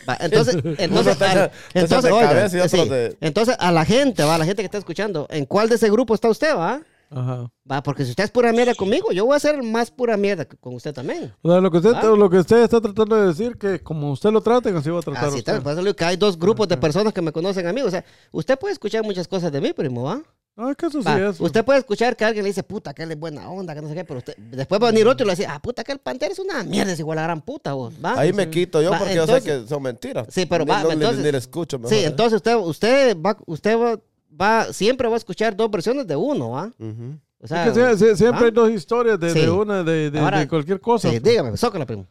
Va, Entonces, entonces, te- a, te- entonces, te oiga, cabeza y otro sí. te- entonces, a la gente, va, a la gente que está escuchando, ¿en cuál de ese grupo está usted, va? Ajá. Va, porque si usted es pura mierda conmigo, yo voy a ser más pura mierda que con usted también. O sea, lo que, usted, lo que usted está tratando de decir, que como usted lo traten, así va a tratar Así usted. que hay dos grupos de personas que me conocen a mí. O sea, usted puede escuchar muchas cosas de mí, primo, ¿va? Ah, es que eso sí Va, es. Usted puede escuchar que alguien le dice, puta, que él es buena onda, que no sé qué, pero usted, después va a venir otro y le dice, ah, puta, que el pantera es una mierda, es igual a la gran puta, vos, ¿va? Ahí me quito yo Va, porque yo sé que son mentiras. Sí, pero Ni- va, no, ni- entonces- ni le escucho. mejor, Sí, ¿eh? entonces usted, usted va, usted va, va- siempre va a escuchar dos versiones de uno, ¿va? Ujú. O Es sea, que siempre ¿va? hay dos historias de, Sí. de una, de, de- Ahora- de cualquier cosa. Sí, dígame, zócala, primo.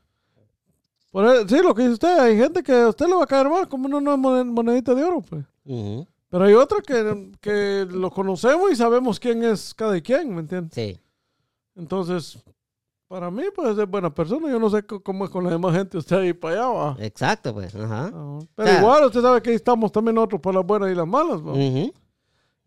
Por eso- sí, lo que dice usted, hay gente que a usted le va a caer mal, como no, no es monen- monedita de oro, pues. Ujú. Pero hay otros que, que lo conocemos y sabemos quién es cada quien, ¿me entiendes? Sí. Entonces, para mí, pues es buena persona. Yo no sé cómo es con la demás gente usted ahí para allá, va. Exacto, pues. Ajá. Ah, Pero Claro. igual, usted sabe que ahí estamos también nosotros por las buenas y las malas, va. Ujú.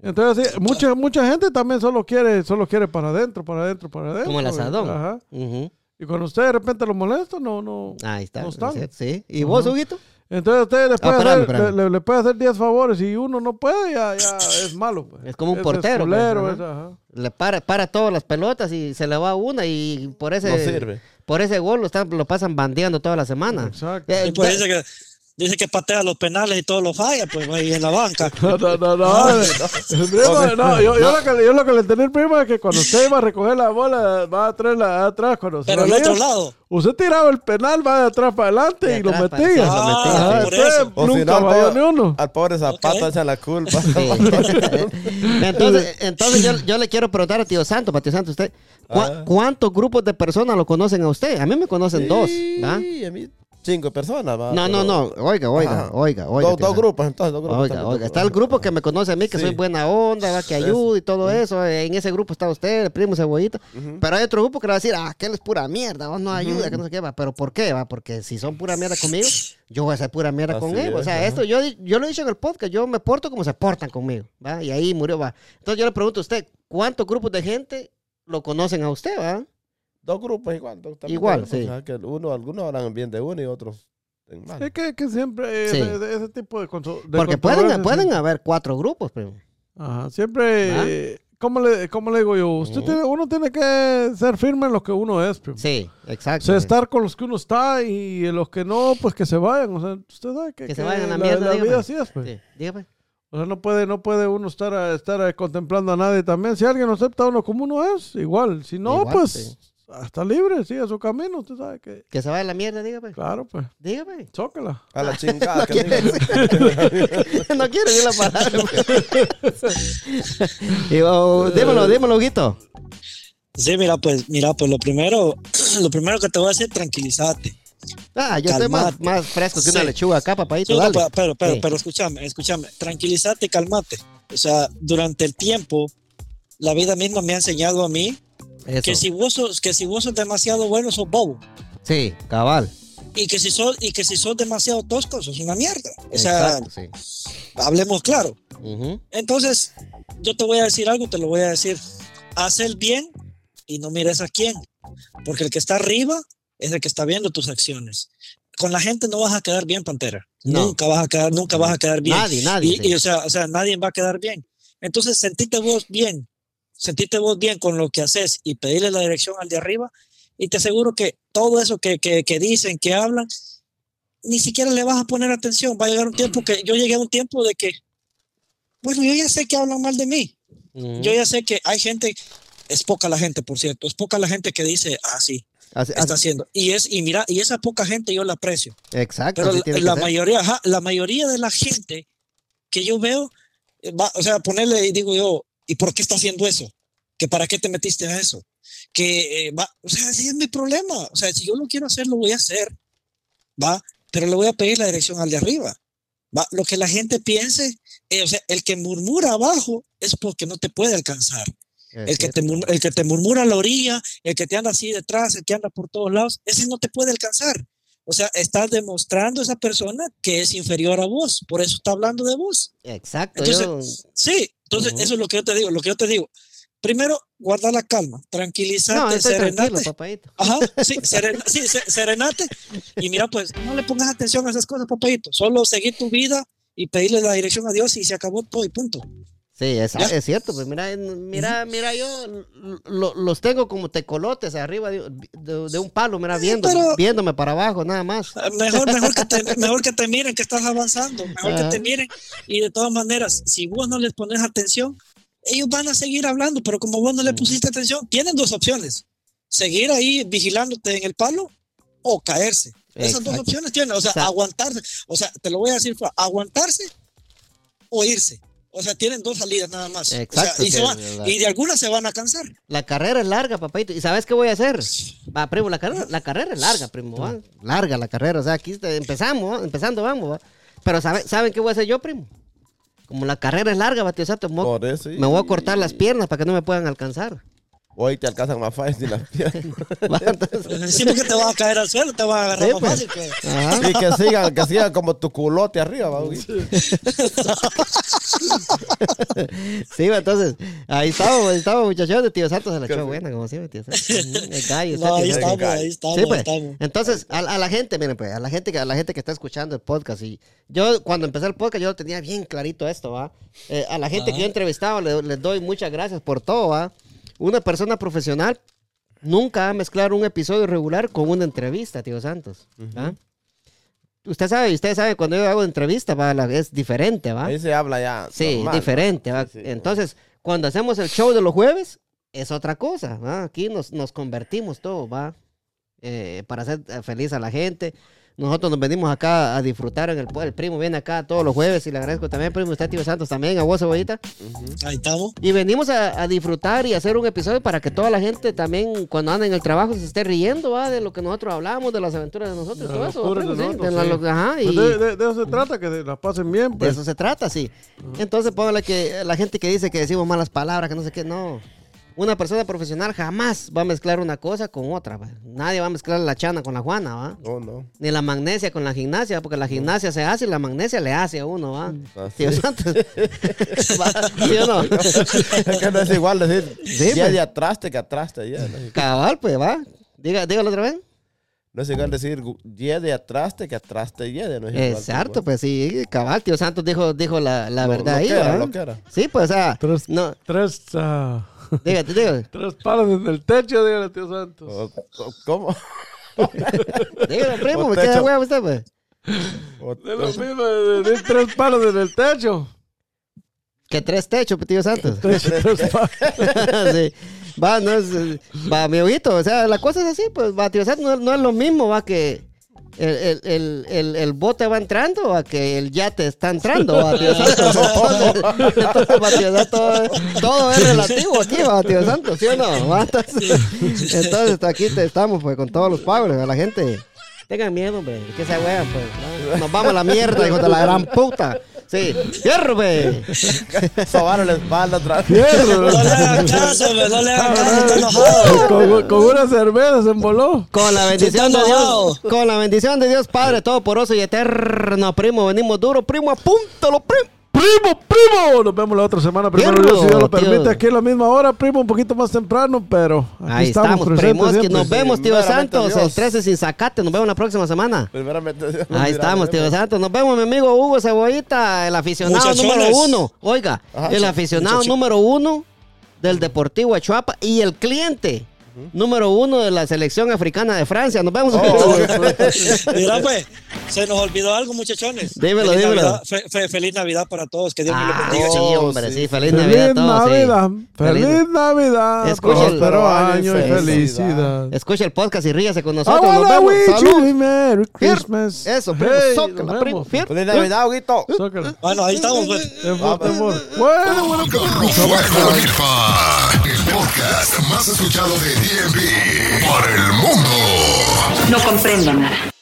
Entonces, sí, mucha, mucha gente también solo quiere, solo quiere para adentro, para adentro, para adentro. Como el asadón. Ajá. Ujú. Y cuando usted de repente lo molesta, no, no. Ahí está. No es están. Sí. ¿Y vos, Ajá. Huguito? Entonces usted le puede, espérame, hacer, espérame. Le, le puede hacer 10 favores y uno no puede, ya, ya es malo. pues. Es como un portero, pues, culero, ajá. ese, ajá. Le para, para todas las pelotas y se le va una y por ese, No sirve. por ese gol lo, están- lo pasan bandeando toda la semana. Exacto. Eh, Y pues que, dice que patea los penales y todo lo falla, pues ahí en la banca. *laughs* No, no, no, no. El primo, no, yo, yo lo que, le- yo lo que le entendí al primo es que cuando usted iba a recoger la bola, va atrás, la, atrás cuando se Pero al otro lado. Usted tiraba el penal, va de atrás para adelante De y lo atrás metía. sí, por eso. Si nunca falló pobre- ni uno. Al pobre zapato Ok. echa la culpa. Sí. *laughs* entonces, entonces yo, yo le quiero preguntar a Tío Santo, para Tío Santo, usted, ¿cu- Ah. ¿cuántos grupos de personas lo conocen a usted? A mí me conocen dos. Sí, a mí cinco personas. va, No, no, no, oiga, oiga, Ajá. oiga, oiga. Dos, dos grupos, entonces, dos grupos. Oiga, oiga, está el grupo que me conoce a mí, que Sí. soy buena onda, ¿va? que ayudo y todo eso. En ese grupo está usted, el primo cebollita. Pero hay otro grupo que le va a decir, ah, que él es pura mierda, vos no ayuda, que no sé qué va. Pero ¿por qué? va? Porque si son pura mierda conmigo, yo voy a ser pura mierda con él. O es, sea, ajá. esto yo, yo lo he dicho en el podcast, yo me porto como se portan conmigo, ¿va? Y ahí murió, va. Entonces yo le pregunto a usted, ¿cuántos grupos de gente lo conocen a usted, va? Dos grupos igual. dos- también Igual, sí. que uno, algunos hablan bien de uno y otros en mal. Es que, que siempre Sí. ese, ese tipo de, Porque pueden, pueden sí. haber cuatro grupos, primo. Ajá, siempre, eh, ¿cómo le, cómo le digo yo? Usted tiene- uno tiene que ser firme en lo que uno es, primo. Sí, exacto. O sea, estar con los que uno está y los que no, pues que se vayan. O sea, usted sabe que, Que se vayan a la mierda, la dígame. vida así es, pues. Sí, dígame. O sea, no puede, no puede uno estar, a- estar a- contemplando a nadie también. Si alguien no acepta a uno como uno es, igual. Si no, Igual, pues sí. Está libre, sigue su camino. Usted sabe que, Que se vaya a la mierda, dígame. claro, pues, Dígame. chócala. A la chingada. *laughs* que *laughs* quiere diga. no quiero decir la palabra. *laughs* y, oh, dímelo, dímelo, Guito. Sí, mira, pues, mira, pues lo primero, *clears throat* lo primero que te voy a decir, tranquilízate. Ah, yo estoy más, fresco que una Sí. lechuga acá, papadito. Sí, no, dale. pero, pero, pero, Sí. pero escúchame, escúchame, tranquilízate y calmate. O sea, durante el tiempo, la vida misma me ha enseñado a mí Eso. que si vos sos, que si vos sos demasiado bueno, sos bobo. Sí, cabal. Y que si sos, y que si sos demasiado tosco, sos una mierda. O sea, Exacto, sí. hablemos claro. Ujú. Entonces, yo te voy a decir algo, te lo voy a decir. Haz el bien y no mires a quién. Porque el que está arriba es el que está viendo tus acciones. Con la gente no vas a quedar bien, Pantera. No. Nunca vas a quedar, nunca vas a quedar bien. Nadie, nadie. Y, sí. y, o, sea, o sea, nadie va a quedar bien. Entonces, sentite vos bien, sentite vos bien con lo que haces y pedirle la dirección al de arriba. Y te aseguro que todo eso que, que, que dicen, que hablan, ni siquiera le vas a poner atención. Va a llegar un tiempo que yo llegué a un tiempo de que, bueno, yo ya sé que hablan mal de mí. Yo ya sé que hay gente, es poca la gente, por cierto, es poca la gente que dice, ah, sí, Así- está así- haciendo. Y es, y mira, y esa poca gente yo la aprecio. exacto. Pero la, mayoría, ajá, la mayoría de la gente que yo veo, eh, va, o sea, ponerle y digo yo, ¿y por qué está haciendo eso? ¿Que para qué te metiste a eso? Que eh, va, o sea, ese es mi problema. O sea, si yo lo quiero hacer, lo voy a hacer, va, pero le voy a pedir la dirección al de arriba. Va, lo que la gente piense, eh, o sea, el que murmura abajo es porque no te puede alcanzar. Es El que, te, el que te murmura a la orilla, el que te anda así detrás, el que anda por todos lados, ese no te puede alcanzar. O sea, estás demostrando a esa persona que es inferior a vos, por eso está hablando de vos. Exacto. Entonces, yo- Sí, entonces eso es lo que yo te digo, lo que yo te digo. Primero, guarda la calma, tranquilízate, No, serenate. Ajá, sí, seren- sí, se- serenate. Y mira, pues no le pongas atención a esas cosas, papadito. Solo seguir tu vida y pedirle la dirección a Dios y se acabó todo y punto. Sí, es, cierto. Pues mira, mira, mira, yo lo- los tengo como tecolotes arriba de, de- de un palo, mira, viendo, pero- viéndome para abajo, nada más. Ah, Mejor, mejor, que te, mejor que te miren que estás avanzando, mejor Ajá. que te miren. Y de todas maneras, si vos no les pones atención, ellos van a seguir hablando, pero como vos no le pusiste atención, tienen dos opciones. Seguir ahí vigilándote en el palo o caerse. Esas dos opciones tienen, o sea, aguantarse. O sea, te lo voy a decir, aguantarse o irse. O sea, tienen dos salidas nada más. O sea, Exacto, y, se van- y de algunas se van a cansar. La carrera es larga, papadito. ¿Y sabes qué voy a hacer? Va, primo, la carrera, la carrera es larga, primo. ¿va? Larga la carrera. O sea, aquí empezamos, ¿va? empezando vamos. ¿va? Pero ¿sabe- ¿saben qué voy a hacer yo, primo? como la carrera es larga, va, tío me voy- Por eso, sí. me voy a cortar las piernas para que no me puedan alcanzar. Hoy te alcanzan más fácil las piernas. Sí, porque te vas a caer al suelo, te vas a agarrar Sí, más pues. fácil que. ajá. Y que sigan, que sigan como tu culote arriba, va, güey. Sí, entonces, ahí estamos, ahí estamos, muchachos, de Tío Santos se la echó buena, como siempre, Tío Santos. El gallo, No, ahí estamos, ahí estamos, Sí, ahí pues. estamos. Entonces, a, a la gente, miren, pues, a la gente, que- a la gente que está escuchando el podcast, y yo cuando empecé el podcast, yo lo tenía bien clarito esto, ¿va? Eh, a la gente que yo he entrevistado, le- les doy muchas gracias por todo, ¿va? Una persona profesional nunca va a mezclar un episodio regular con una entrevista, tío Santos. Usted sabe, usted sabe, cuando yo hago entrevista, ¿va? La- es diferente, ¿va? Ahí se habla ya. Sí, normal, diferente. ¿va? ¿va? Sí, sí. Entonces, cuando hacemos el show de los jueves, es otra cosa. ¿va? Aquí nos, nos convertimos todo, ¿va? Eh, para hacer eh, feliz a la gente. Nosotros nos venimos acá a disfrutar en el pueblo. El primo viene acá todos los jueves y le agradezco también, primo, usted, tío Santos, también, a vos, cebollita. Ahí estamos. Y venimos a, a disfrutar y hacer un episodio para que toda la gente también, cuando anda en el trabajo, se esté riendo, ¿va? De lo que nosotros hablamos, de las aventuras de nosotros, De todo las eso. de sí, nosotros, de sí. ajá, y- de, de- de eso se trata, que la pasen bien, de pues. eso se trata, sí. Entonces, póngale que la gente que dice que decimos malas palabras, que no sé qué, no. Una persona profesional jamás va a mezclar una cosa con otra. va. Nadie va a mezclar la chana con la juana, ¿va? Oh, no. Ni la magnesia con la gimnasia, porque la gimnasia se hace y la magnesia le hace a uno, ¿va? Tío. Santos. *laughs* ¿Sí o no? es que no es igual decir Sí, ya pues. de atraste que atraste ya. ¿no? Cabal, pues, ¿va? Diga, dígalo otra vez. No es igual decir ya de atraste que atraste ya. No es igual, Exacto, pues. pues sí, cabal, tío Santos dijo, dijo la, la verdad lo ahí, que era, ¿va? lo que era. Sí, pues, o sea, Tres, no, tres, ah, dígate, dígate, tres palos en el techo, dígale, tío Santos. O- o- ¿Cómo? dígalo, primo, me queda huevo usted, pues. De lo mismo, de, de tres palos en el techo. Que tres techos, tío Santos. Tres, *laughs* tres palos. sí. Va, no es, va, mi ojito, o sea, la cosa es así, pues, va, tío Santos, no, no es lo mismo, va, que el, el, el, el, el bote va entrando a que el yate está entrando, *laughs* va, tío Santos. *laughs* Entonces, entonces, va, tío Santos, todo, todo es relativo aquí, va, tío Santos, ¿sí o no? Va, entonces, entonces, aquí te- estamos, pues, con todos los pagos, a la gente. Tengan miedo, hombre, que se huevan, pues. ¿no? Nos vamos a la mierda, *laughs* hijo de la gran puta. Sí, hierro, güey. *laughs* Sobaron la espalda otra vez. Fierro. No le hagan caso, hombre, no le hagan caso, está enojado. con, con una cerveza se emboló. Con la bendición de Dios, con la bendición de Dios Padre Todopoderoso y Eterno, primo, venimos duro, primo, apúntalo, primo. Primo, primo. Nos vemos la otra semana. Primero Dios, si Dios lo tío. permite, aquí a la misma hora, primo, un poquito más temprano, pero aquí Ahí estamos, presentes primos, que siempre. nos vemos, tío Santos, Dios. el 13 sin sacate, nos vemos la próxima semana. Primeramente, Dios Ahí estamos, tío. Santos. Nos vemos, mi amigo Hugo Cebollita, el aficionado Muchachones. número uno. Oiga, Ajá, el sí. aficionado Muchacho- número uno del Deportivo Achuapa y el cliente número uno de la selección africana de Francia. Nos vemos. Oh, *laughs* Mira, pues, se nos olvidó algo, muchachones. Dímelo, feliz dímelo. Navidad, fe- fe- feliz Navidad para todos. Que Dios me los Ah, bendiga. sí, Oh, hombre, sí, sí. feliz Feliz Navidad a todos. sí. Navidad. Feliz Navidad. Escucha el- Próspero año y felicidad. Escucha el podcast y ríase con nosotros. Nos vemos. Salud. Merry. Christmas. Eso, primo. Hey, nos primo. Feliz Navidad, Huguito. Bueno, ahí estamos, pues. Bueno, bueno. Podcast más escuchado de DMV por el mundo. No comprendo nada.